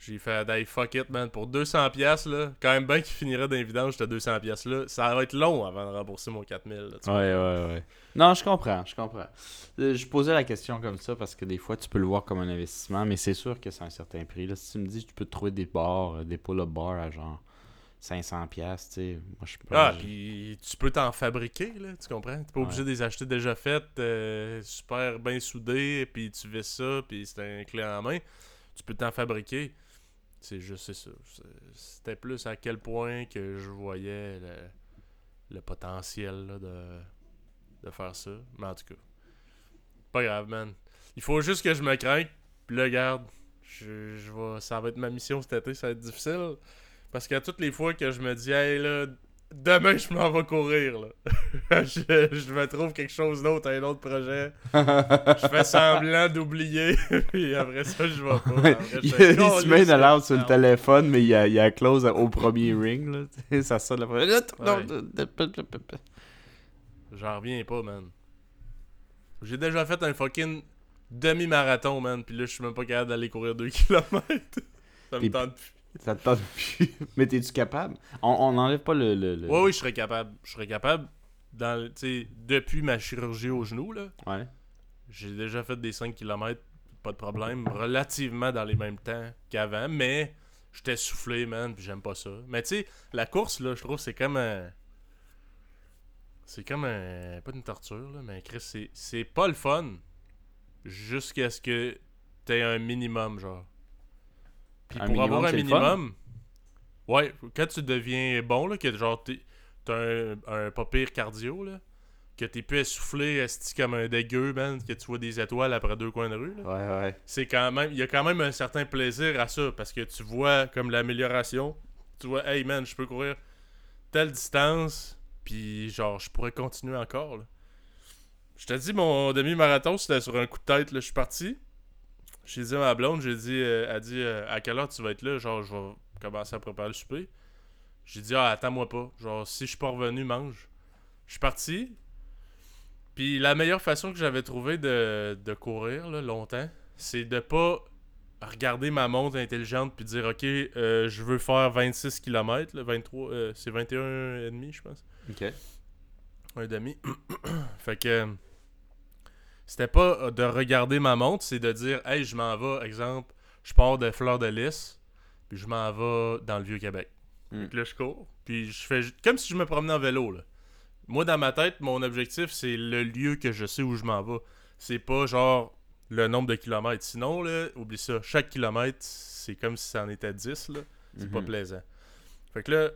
J'ai fait, hey, fuck it, man. Pour 200$, pièces là, quand même bien qu'il finirait dans les vidanges, ce 200$, pièces là ça va être long avant de rembourser mon 4000$. là, Ouais, ouais, ouais. Non, je comprends, je comprends. Euh, Je posais la question comme ça parce que des fois, tu peux le voir comme un investissement, mais c'est sûr que c'est un certain prix. Là, si tu me dis tu peux trouver des bars, euh, des pull-up bars à genre 500$, piastres, tu sais, moi, je peux Ah, puis tu peux t'en fabriquer, là, tu comprends? T'es pas obligé de les acheter déjà faites, euh, super bien soudées, puis tu vis ça, puis c'est un clé en main. Tu peux t'en fabriquer. C'est juste ça. C'était plus à quel point que je voyais le, le potentiel là, de, de faire ça. Mais en tout cas, pas grave, man. Il faut juste que je me craque, puis là, regarde, je, je ça va être ma mission cet été, ça va être difficile. Parce qu'à toutes les fois que je me dis, hey là, demain je m'en vais courir, là. (laughs) je, je me trouve quelque chose d'autre, un autre projet. Je fais (laughs) semblant d'oublier, (laughs) puis après ça, je vais pas. Après, il, met Calisse, une alarme sur le téléphone, mais il y a, il y a close au premier ring. Là. Ça sonne la première. Ouais. J'en reviens pas, man. J'ai déjà fait un fucking demi-marathon, man, puis là, je suis même pas capable d'aller courir 2 km. ça me tente plus. Ça te tente plus. (laughs) mais t'es-tu capable? On on n'enlève pas le. le, le- Oui, oui, je serais capable. Je serais capable, dans, depuis ma chirurgie au genou, là, Ouais. J'ai déjà fait des 5 km, pas de problème, relativement dans les mêmes temps qu'avant, mais j'étais soufflé, man, puis j'aime pas ça. Mais tu sais, la course, là, je trouve, c'est comme un... C'est comme un... Pas une torture, là, mais Chris, c'est, c'est pas le fun jusqu'à ce que t'aies un minimum, genre. Puis Un pour minimum, avoir un minimum... Ouais, quand tu deviens bon, là, que genre, t'es- t'as un, un pas pire cardio, là, que t'es plus essoufflé, esti comme un dégueu, man, que tu vois des étoiles après deux coins de rue, là Ouais, ouais. c'est quand même il y a quand même un certain plaisir à ça parce que tu vois comme l'amélioration tu vois hey man je peux courir telle distance puis genre je pourrais continuer encore là. je te dis mon demi-marathon c'était sur un coup de tête là je suis parti j'ai dit à ma blonde j'ai dit euh, elle a dit euh, à quelle heure tu vas être là? Genre je vais commencer à préparer le souper. J'ai dit ah attends-moi pas. Genre si je suis pas revenu mange. Je suis parti. Puis la meilleure façon que j'avais trouvé de, de courir là, longtemps, c'est de pas regarder ma montre intelligente puis dire ok, euh, je veux faire 26 km, là, 23, euh, c'est 21 et demi je pense, Ok. un demi. (clears throat) fait que c'était pas euh, de regarder ma montre, c'est de dire hey, je m'en vais, exemple, je pars de Fleur de Lys, puis je m'en vais dans le Vieux-Québec. Mm. Fait que là je cours, puis je fais comme si je me promenais en vélo là. Moi dans ma tête, mon objectif c'est le lieu que je sais où je m'en vais. C'est pas genre le nombre de kilomètres. Sinon là, oublie ça, chaque kilomètre, c'est comme si ça en était 10 là. C'est pas Mhm. plaisant. Fait que là,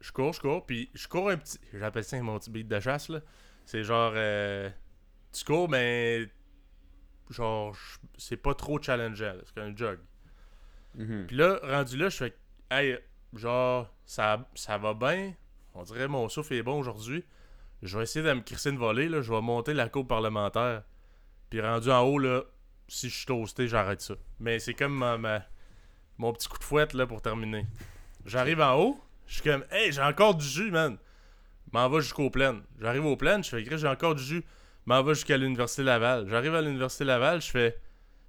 je cours, je cours, puis je cours un petit. J'appelle ça mon petit beat de chasse, là. C'est genre. euh, tu cours, mais. Genre, je- c'est pas trop challengeant. C'est un jog. Mhm. Puis là, rendu là, je fais. Hey, genre, ça, ça va bien. On dirait mon souffle est bon aujourd'hui. Je vais essayer de me crisser une volée, là. Je vais monter la cour parlementaire. Puis rendu en haut, là, si je suis toasté, j'arrête ça. Mais c'est comme ma, ma- mon petit coup de fouette, là, pour terminer. J'arrive en haut, je suis comme, hey, j'ai encore du jus, man. M'en va jusqu'aux plaines. J'arrive aux plaines, je fais, j'ai encore du jus. M'en va jusqu'à l'Université Laval. J'arrive à l'Université Laval, je fais.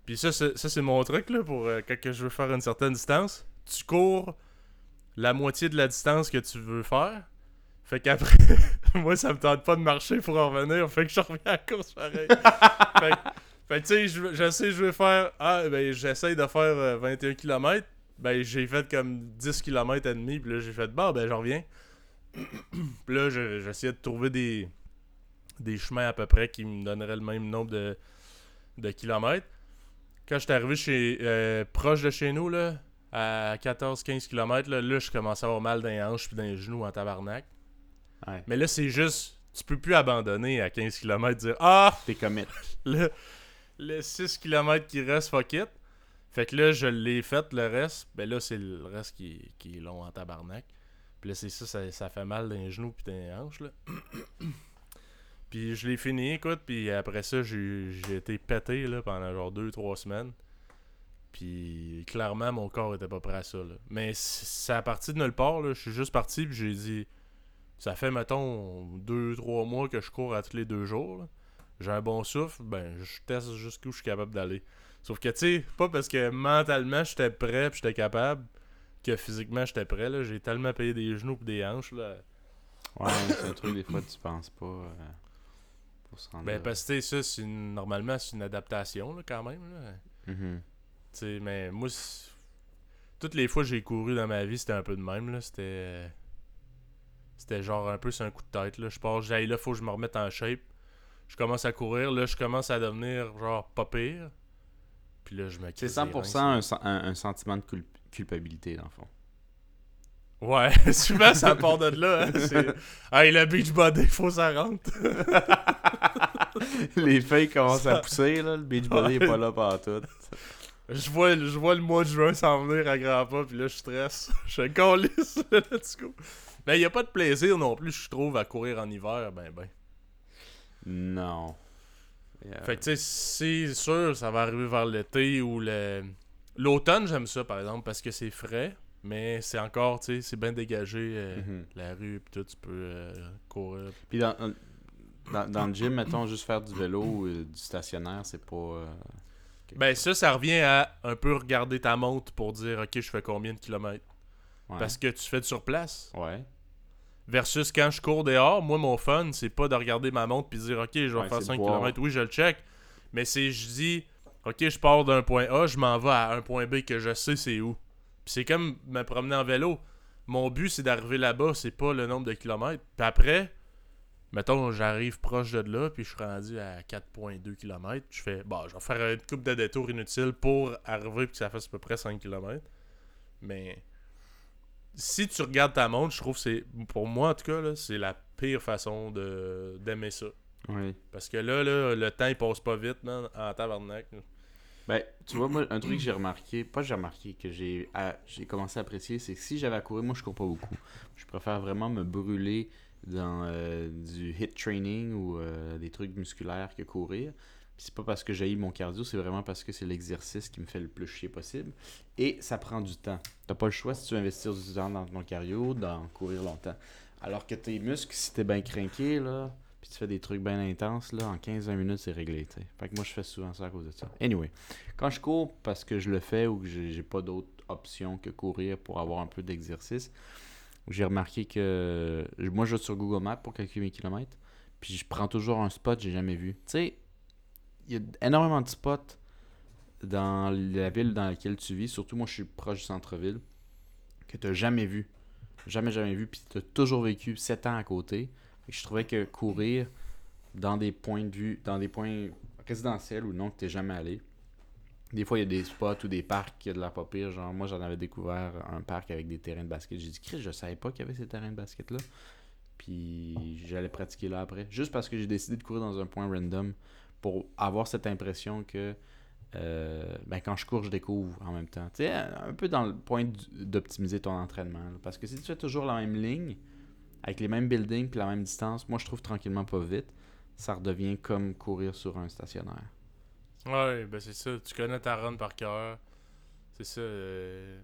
Puis ça, c'est, ça, c'est mon truc, là, pour euh, quand je veux faire une certaine distance. Tu cours la moitié de la distance que tu veux faire. Fait qu'après, (laughs) moi, ça me tente pas de marcher pour en revenir. Fait que je reviens à la course pareil. (laughs) fait que, fait tu sais, je sais, je veux faire. Ah, ben, j'essaye de faire euh, 21 km. Ben, j'ai fait comme 10 km et demi. Puis là, j'ai fait, bon, ben, je reviens. (clears throat) puis là, je- j'essayais de trouver des, des chemins à peu près qui me donneraient le même nombre de, de kilomètres. Quand j'étais arrivé chez, euh, proche de chez nous, là, à 14-15 km, là, là, je commence à avoir mal dans les hanches puis dans les genoux en tabarnak. Ouais. Mais là, c'est juste, tu peux plus abandonner à 15 km, dire Ah, T'es commit. (laughs) le, le 6 km qui reste, fuck it. Fait que là, je l'ai fait, le reste. Ben là, c'est le reste qui, qui est long en tabarnak. Puis là, c'est ça, ça, ça fait mal dans les genoux puis dans les hanches, là. (clears throat) puis je l'ai fini, écoute. Puis après ça, j'ai été pété, là, pendant genre 2-3 semaines. Puis clairement, mon corps était pas prêt à ça. Mais ça a parti de nulle part. Je suis juste parti, puis j'ai dit... Ça fait, mettons, 2-3 mois que je cours à tous les deux jours, j'ai un bon souffle, ben je teste jusqu'où je suis capable d'aller. Sauf que tu sais, pas parce que mentalement j'étais prêt puis j'étais capable que physiquement j'étais prêt j'ai tellement payé des genoux et des hanches là. Ouais, c'est un truc des fois tu penses pas euh, pour se rendre Ben parce que ça c'est une- normalement c'est une adaptation là quand même là. Mhm. Sais mais moi c'est- toutes les fois que j'ai couru dans ma vie, c'était un peu de même là, c'était c'était genre un peu sur un coup de tête là, je pars j'aille là, faut que je me remette en shape. Je commence à courir, là je commence à devenir genre pas pire. Puis là je me C'est crisse les 100% reins, un, un- un sentiment de cul- culpabilité, dans le fond. Ouais, (laughs) souvent ça part de là. Hein. C'est... Hey, le beach body, faut ça rentre. Les feuilles commencent à pousser, là. Le beach body est pas là par tout. Je vois, je vois le mois de juin s'en venir à grands pas, puis là je stresse. (laughs) Je suis calisse, let's go. Mais il a pas de plaisir non plus, je trouve, à courir en hiver, ben ben. Non. Yeah. Fait que tu sais, c'est sûr, ça va arriver vers l'été ou le... L'automne, j'aime ça par exemple, parce que c'est frais, mais c'est encore, tu sais, c'est bien dégagé. euh, Mhm. La rue, puis tout, tu peux euh, courir. Puis dans, dans, dans le gym, mettons, juste faire du vélo ou euh, du stationnaire, c'est pas. euh, Ben ça, ça revient à un peu regarder ta montre pour dire, ok, je fais combien de kilomètres? Ouais. Parce que tu fais de sur place. Ouais. Versus quand je cours dehors, moi, mon fun, c'est pas de regarder ma montre puis dire, ok, je vais Ouais, faire c'est 5 de voir. km. Oui, je le check. Mais c'est, je dis, ok, je pars d'un point A, je m'en vais à un point B que je sais c'est où. C'est comme me promener en vélo. Mon but, c'est d'arriver là-bas, c'est pas le nombre de kilomètres. Puis après, mettons, j'arrive proche de là, puis je suis rendu à 4,2 km. Je fais, bon, je vais faire une coupe de détours inutiles pour arriver, puis que ça fasse à peu près 5 km. Mais si tu regardes ta montre, je trouve que c'est, pour moi en tout cas, c'est la pire façon de, d'aimer ça. Oui. Parce que là, là, le temps il passe pas vite, man, en tabarnak. Ben, tu vois, moi, un truc que j'ai remarqué, pas j'ai remarqué, que j'ai j'ai commencé à apprécier, c'est que si j'avais à courir, moi je cours pas beaucoup. Je préfère vraiment me brûler dans euh, du hit training ou euh, des trucs musculaires que courir. C'est pas parce que j'ai mon cardio, c'est vraiment parce que c'est l'exercice qui me fait le plus chier possible. Et ça prend du temps. T'as pas le choix si tu veux investir du temps dans ton cardio, d'en courir longtemps. Alors que tes muscles, si t'es bien craqué, là, tu fais des trucs bien intenses, là, en 15-20 minutes, c'est réglé, tu sais. Fait que moi, je fais souvent ça à cause de ça. Anyway, quand je cours parce que je le fais ou que j'ai pas d'autre option que courir pour avoir un peu d'exercice, j'ai remarqué que moi, je vais sur Google Maps pour calculer mes kilomètres, puis je prends toujours un spot que j'ai jamais vu. Tu sais, il y a énormément de spots dans la ville dans laquelle tu vis, surtout moi, je suis proche du centre-ville, que tu jamais vu. Jamais, jamais vu, puis tu as toujours vécu 7 ans à côté. Je trouvais que courir dans des points de vue, dans des points résidentiels ou non que t'es jamais allé. Des fois, il y a des spots ou des parcs qui a de la pas pire. Genre, moi, j'en avais découvert un parc avec des terrains de basket. J'ai dit, Chris, je savais pas qu'il y avait ces terrains de basket-là. Puis j'allais pratiquer là après. Juste parce que j'ai décidé de courir dans un point random pour avoir cette impression que euh, ben, quand je cours, je découvre en même temps. Tu sais, un peu dans le point d'optimiser ton entraînement. Parce que si tu fais toujours la même ligne, avec les mêmes buildings puis la même distance, moi je trouve tranquillement pas vite, ça redevient comme courir sur un stationnaire. Ouais, ben c'est ça. Tu connais ta run par cœur. C'est ça. euh,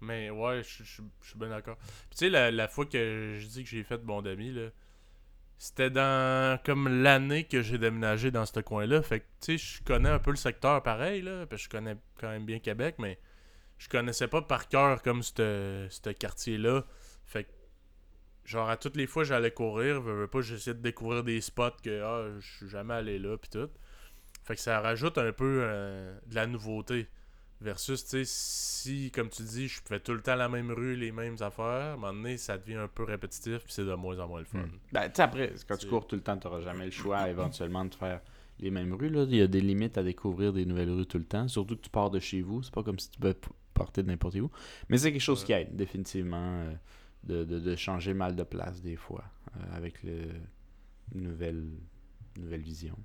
Mais ouais, je suis bien d'accord. Puis tu sais, la, fois que je dis que j'ai fait Bon Dami, là, c'était dans comme l'année que j'ai déménagé dans ce coin-là. Fait que tu sais, je connais un peu le secteur pareil, là. Parce que je connais quand même bien Québec, mais je connaissais pas par cœur comme ce quartier-là. Fait que genre à toutes les fois j'allais courir, veux, veux pas, j'essayais de découvrir des spots que ah, je suis jamais allé là, puis tout. Fait que ça rajoute un peu euh, de la nouveauté. Versus, tu sais, si, comme tu dis, je fais tout le temps la même rue, les mêmes affaires, à un moment donné, ça devient un peu répétitif, puis c'est de moins en moins le fun. Ben, tu sais, après, quand tu cours tout le temps, tu n'auras jamais le choix éventuellement de faire les mêmes rues. Là. Il y a des limites à découvrir des nouvelles rues tout le temps. Surtout que tu pars de chez vous. C'est pas comme si tu peux p- porter de n'importe où. Mais c'est quelque chose Ouais. qui aide, définitivement, euh, de, de, de changer mal de place des fois, euh, avec le nouvelle, nouvelle vision.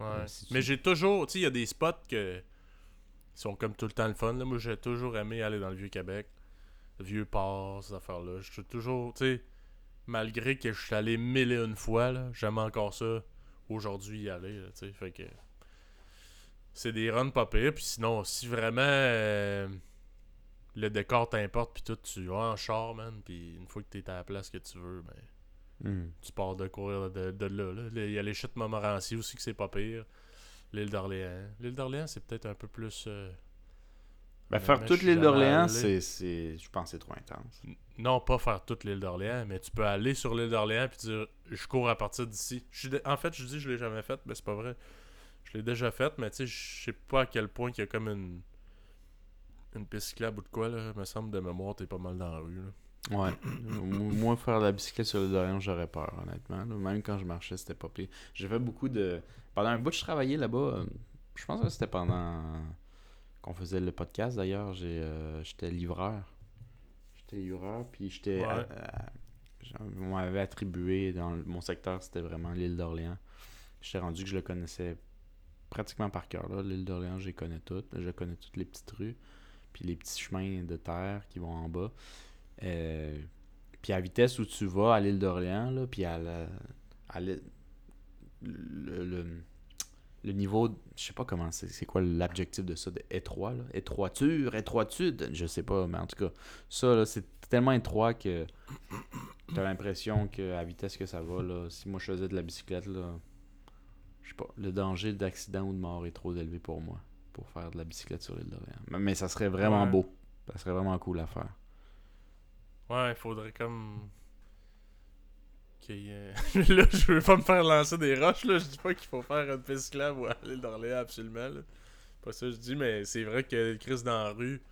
Ouais. Ouais, si tu- Mais j'ai toujours, tu sais, il y a des spots que qui sont comme tout le temps le fun. Là. Moi, j'ai toujours aimé aller dans le Vieux-Québec. Le Vieux-Port, ces affaires-là. Je suis toujours, tu sais, malgré que je suis allé mille et une fois, là, j'aime encore ça aujourd'hui y aller, là, tu sais. Fait que c'est des runs pas pires. Puis sinon, si vraiment euh, le décor t'importe, puis tout, tu vas en char, man. Puis une fois que t'es à la place que tu veux, ben Hmm. tu pars de courir de, de là, là. Il y a les chutes Montmorency aussi que c'est pas pire. L'île d'Orléans. L'île d'Orléans, c'est peut-être un peu plus. euh, Ben, faire toute l'île d'Orléans, c'est, c'est, je pense que c'est trop intense. Non, pas faire toute l'île d'Orléans, mais tu peux aller sur l'île d'Orléans puis dire je cours à partir d'ici. En fait, je dis je l'ai jamais fait, mais c'est pas vrai. Je l'ai déjà fait, mais tu sais, je sais pas à quel point qu'il y a comme une. Une piste cyclable ou de quoi, là. Me semble de mémoire, t'es pas mal dans la rue, là. Ouais. Moi, faire de la bicyclette sur l'île d'Orléans, j'aurais peur, honnêtement. Même quand je marchais, c'était pas pire. J'ai fait beaucoup de. Pendant un bout, je travaillais là-bas. euh, Je pense que c'était pendant qu'on faisait le podcast d'ailleurs. Euh, J'étais livreur. J'étais livreur, puis j'étais. Ouais. à- On m'avait attribué dans le- mon secteur, c'était vraiment l'île d'Orléans. J'étais rendu que je le connaissais pratiquement par cœur. là. L'île d'Orléans, je les connais toutes. Je connais toutes les petites rues. Puis les petits chemins de terre qui vont en bas. Euh, puis à vitesse où tu vas à l'île d'Orléans, puis à la, le, le, niveau, je sais pas comment c'est, c'est quoi l'objectif de ça, étroit, là? étroiture, étroitude, je sais pas, mais en tout cas, ça, là, c'est tellement étroit que t'as l'impression que à vitesse que ça va, là, si moi je faisais de la bicyclette, là, je sais pas, le danger d'accident ou de mort est trop élevé pour moi, pour faire de la bicyclette sur l'île d'Orléans. Mais, ça serait vraiment Ouais. beau, ça serait vraiment cool à faire. Ouais, il faudrait comme. qu'il y ait- (laughs) là, je veux pas me faire lancer des roches, là. Je dis pas qu'il faut faire une piste cyclable ou à l'île d'Orléans, absolument, là. Pas ça que je dis, mais c'est vrai que Chris dans la rue,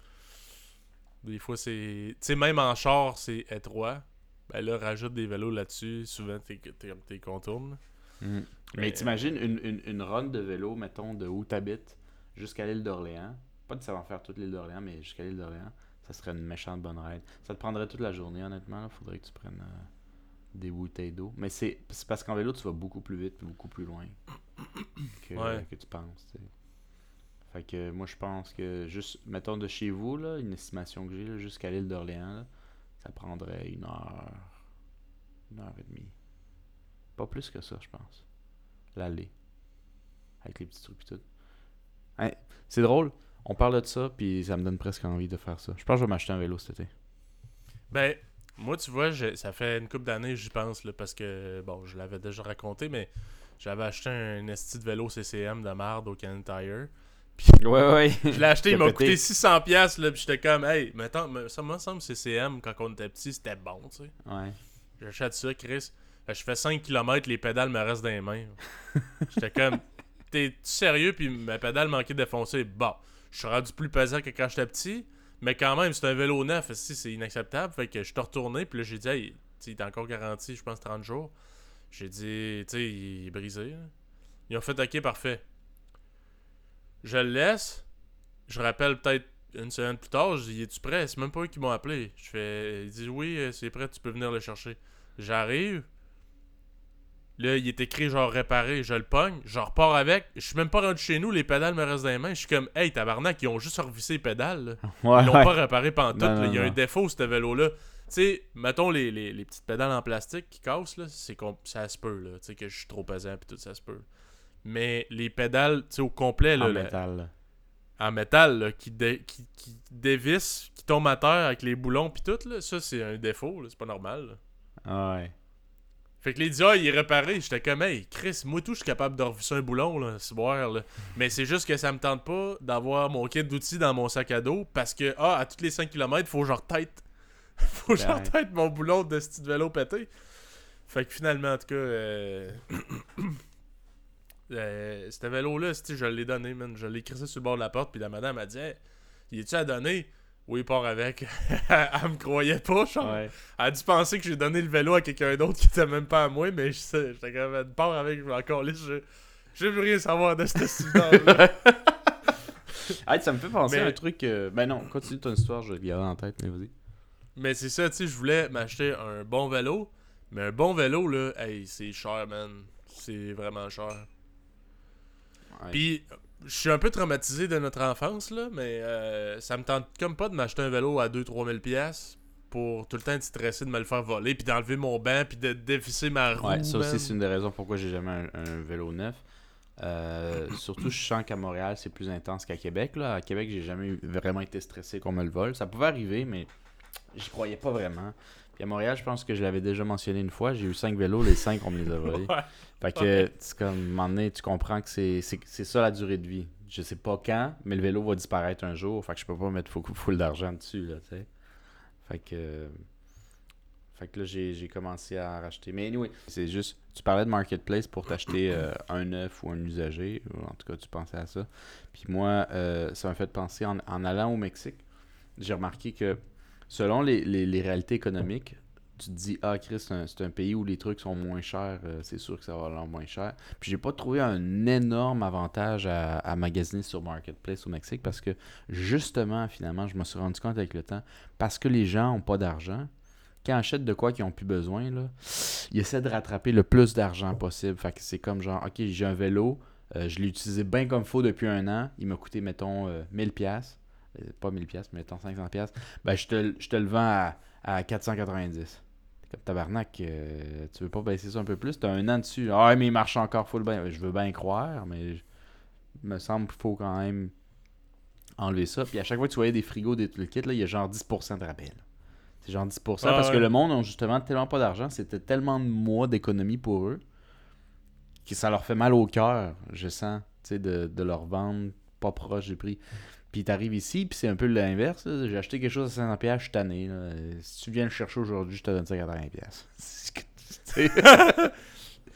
des fois c'est. Tu sais, même en char, c'est étroit. Ben là, rajoute des vélos là-dessus, souvent t'es comme t'es contournes. Mais, Mais, t'imagines une, une, une run de vélo, mettons, de où t'habites jusqu'à l'île d'Orléans. Pas de savoir faire toute l'île d'Orléans, mais jusqu'à l'île d'Orléans. Ça serait une méchante bonne ride. Ça te prendrait toute la journée, honnêtement. Il faudrait que tu prennes euh, des bouteilles d'eau. Mais c'est c'est parce qu'en vélo, tu vas beaucoup plus vite, beaucoup plus loin (coughs) que, Ouais. que tu penses. Fait que moi, je pense que juste, mettons, de chez vous, là, une estimation que j'ai, jusqu'à l'île d'Orléans, ça prendrait une heure, une heure et demie. Pas plus que ça, je pense. L'aller. Avec les petits trucs pis tout. C'est drôle. On parle de ça, puis ça me donne presque envie de faire ça. Je pense que je vais m'acheter un vélo cet été. Ben, moi, tu vois, ça fait une couple d'années, j'y pense, là, parce que, bon, je l'avais déjà raconté, mais j'avais acheté un esti de vélo CCM de marde au Canon Tire. Ouais, ouais. Je l'ai acheté, (laughs) il m'a coûté 600$, piastres, là, puis j'étais comme, hey, mettons, me- ça me semble que CCM, quand on était petit, c'était bon, tu sais. Ouais. J'achète ça, Chris. Je fais 5 km, les pédales me restent dans les mains. (laughs) J'étais comme, t'es sérieux, puis ma pédale manquait de défoncer. Bon, je suis rendu plus pesant que quand j'étais petit, mais quand même, c'est un vélo neuf, si c'est inacceptable. Fait que je suis retourné, puis là, j'ai dit, hey, il est encore garanti, je pense, 30 jours. J'ai dit, tu sais, il est brisé. Ils ont fait, ok, parfait. Je le laisse. Je rappelle peut-être une semaine plus tard, je dis, es-tu prêt? C'est même pas eux qui m'ont appelé. Je fais, il dit, oui, euh, c'est prêt, tu peux venir le chercher. J'arrive. Là, il est écrit genre réparé, je le pogne, je repars avec. Je suis même pas rendu chez nous, les pédales me restent dans les mains. Je suis comme, hey, tabarnak, ils ont juste revissé les pédales. (laughs) Ouais, Ils l'ont ouais. pas réparé pendant tout. Non, non, Il y a un défaut, ce vélo-là. Tu sais, mettons les, les, les petites pédales en plastique qui cassent, là, c'est ça se peut, là. Tu sais, que je suis trop pesant, puis tout ça se peut. Mais les pédales, tu sais, au complet, là, En métal. là. en métal, là, qui, dé- qui, qui dévisse, qui tombe à terre avec les boulons, puis tout, là, ça, c'est un défaut, là. C'est pas normal, là. Ah ouais. Fait que les dit, ah, il est réparé. J'étais comme, hey, Chris, moi tout, je suis capable de revisser un boulon, là, c'est boire, là. Mais c'est juste que ça me tente pas d'avoir mon kit d'outils dans mon sac à dos parce que, ah, à tous les 5 km, faut que je retête. (laughs) faut Ouais. retête mon boulon de ce petit vélo pété. Fait que finalement, en tout cas, euh... (coughs) euh, ce vélo-là, je l'ai donné, man. Je l'ai crissé sur le bord de la porte, puis la madame a dit, hey, il est-tu à donner? Oui, il part avec. (laughs) Elle me croyait pas, genre. Ouais. Elle a dû penser que j'ai donné le vélo à quelqu'un d'autre qui était même pas à moi, mais je sais, j'étais comme, elle part avec, je vais encore lire, je, je veux rien savoir de cette histoire-là. (laughs) Hey, ça me fait penser Mais- à un truc. euh, Ben non, continue ton histoire, je vais le garder en tête, mais vas-y. Mais c'est ça, tu sais, je voulais m'acheter un bon vélo. Mais un bon vélo, là, hey, c'est cher, man. C'est vraiment cher. Ouais. Puis, je suis un peu traumatisé de notre enfance, là, mais euh, ça me tente comme pas de m'acheter un vélo à 2-3 000 piastres pour tout le temps être stressé de me le faire voler, puis d'enlever mon banc, puis de dévisser ma roue. Ouais, ça aussi, c'est une des raisons pourquoi j'ai jamais un, un vélo neuf. Euh, (clears throat) surtout, je sens qu'à Montréal, c'est plus intense qu'à Québec. Là. À Québec, j'ai jamais vraiment été stressé qu'on me le vole. Ça pouvait arriver, mais j'y croyais pas vraiment. Puis à Montréal, je pense que je l'avais déjà mentionné une fois. J'ai eu cinq vélos, les cinq, on me les a volés. (laughs) Ouais. Fait que, c'est comme, à un moment donné, tu comprends que c'est ça la durée de vie. Je sais pas quand, mais le vélo va disparaître un jour. Fait que je peux pas mettre full, full d'argent dessus, là, tu sais. Fait que... Fait que là, j'ai commencé à racheter. Mais anyway, c'est juste, tu parlais de marketplace pour t'acheter euh, un neuf ou un usagé. ou En tout cas, tu pensais à ça. Puis moi, euh, ça m'a fait penser, en, en allant au Mexique, j'ai remarqué que selon les, les- réalités économiques, tu te dis, ah, Chris, c'est un, un pays où les trucs sont moins chers, euh, c'est sûr que ça va valoir moins cher. Puis j'ai pas trouvé un énorme avantage à, à magasiner sur Marketplace au Mexique parce que justement, finalement, je me suis rendu compte avec le temps, parce que les gens ont pas d'argent, quand ils achètent de quoi qu'ils ont plus besoin, là, ils essaient de rattraper le plus d'argent possible. Fait que c'est comme genre, ok, j'ai un vélo, euh, je l'ai utilisé bien comme faut depuis un an, il m'a coûté, mettons, euh, 1000 pièces pas 1000 pièces, mais mettons 500 pièces. Ben, je te, le- je te le vends à, à 490. T'es Comme tabarnak, euh, tu veux pas baisser ça un peu plus? T'as un an dessus. Ah, mais il marche encore full bien. Je veux bien croire, mais je- il me semble qu'il faut quand même enlever ça. Puis à chaque fois que tu voyais des frigos, des kit, là, il y a genre 10% de là. C'est genre 10% Ah parce que le monde a justement tellement pas d'argent, c'était tellement de mois d'économie pour eux que ça leur fait mal au cœur, je sens, tu sais, de, de leur vendre pas proche du prix. Puis t'arrives ici, puis c'est un peu l'inverse. J'ai acheté quelque chose à 500$, piastres, je suis tanné. là. Si tu viens le chercher aujourd'hui, je te donne ça à 80$. piastres. (laughs) C'est que- tu sais. (laughs)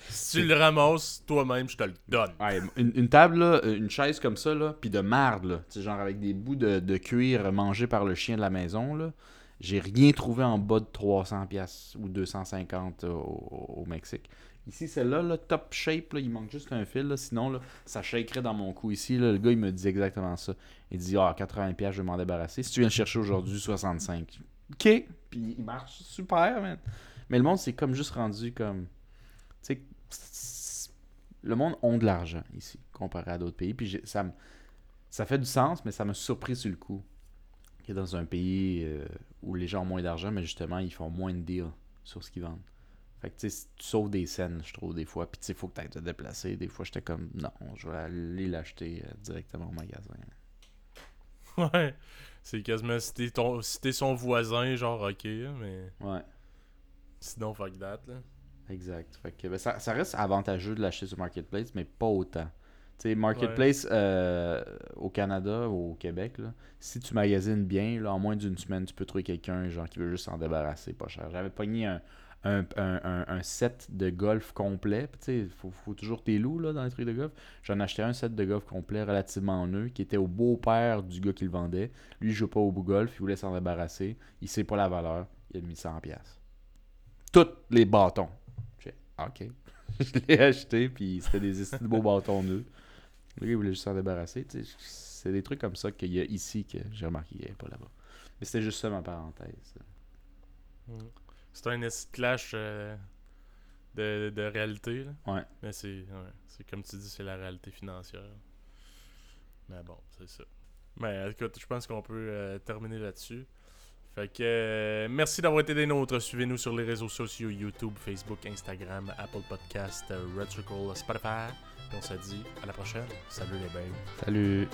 Si tu le ramasses toi-même, je te le donne. Ouais, une, une table, là, une chaise comme ça, là, puis de marde, là, genre avec des bouts de, de cuir mangés par le chien de la maison, là, j'ai rien trouvé en bas de 300$ piastres ou 250$ au, au Mexique. Ici, celle-là, là, top shape, il manque juste un fil, sinon ça shakerait dans mon cou ici. Le gars, il me dit exactement ça. Il dit Ah, 80$, piastres, je vais m'en débarrasser. Si tu viens le chercher aujourd'hui, 65$. Ok, puis il marche super, man. Mais le monde, c'est comme juste rendu comme. Tu sais, le monde ont de l'argent ici, comparé à d'autres pays. Puis ça, ça fait du sens, mais ça m'a surpris sur le coup. Que dans un pays euh, où les gens ont moins d'argent, mais justement, ils font moins de deals sur ce qu'ils vendent. Fait que tu sauves des scènes, je trouve, des fois. Puis tu sais, il faut que tu ailles te déplacer. Des fois, j'étais comme, non, je vais aller l'acheter euh, directement au magasin. Ouais. C'est quasiment si t'es, ton, si t'es son voisin, genre ok, mais Ouais. sinon fuck that. Là. Exact. Fait que, ben, ça, ça reste avantageux de l'acheter sur Marketplace, mais pas autant. Tu sais, Marketplace euh, au Canada ou au Québec, là, si tu magasines bien, là, en moins d'une semaine, tu peux trouver quelqu'un genre qui veut juste s'en débarrasser pas cher. J'avais pogné un, un, set de golf complet. Il faut, faut toujours tes loups là, dans les trucs de golf. J'en achetais un set de golf complet relativement neuf qui était au beau-père du gars qui le vendait. Lui, il joue pas au bout golf, il voulait s'en débarrasser. Il sait pas la valeur. Il a mis 100$. piastres. Tous les bâtons. Ok. (laughs) je l'ai acheté, puis c'était des beaux bâtons. Le gars, il voulait juste s'en débarrasser. C'est des trucs comme ça qu'il y a ici que j'ai remarqué qu'il n'y avait pas là-bas. Mais c'était juste ça ma parenthèse. C'est un clash euh, de, de réalité. Là. Ouais. Mais c'est, ouais, c'est comme tu dis, c'est la réalité financière. Mais bon, c'est ça. Mais écoute, je pense qu'on peut euh, terminer là-dessus. Fait que euh, merci d'avoir été des nôtres. Suivez-nous sur les réseaux sociaux YouTube, Facebook, Instagram, Apple Podcast, Red Circle, Spotify. Et on se dit à la prochaine. Salut les bains. Salut!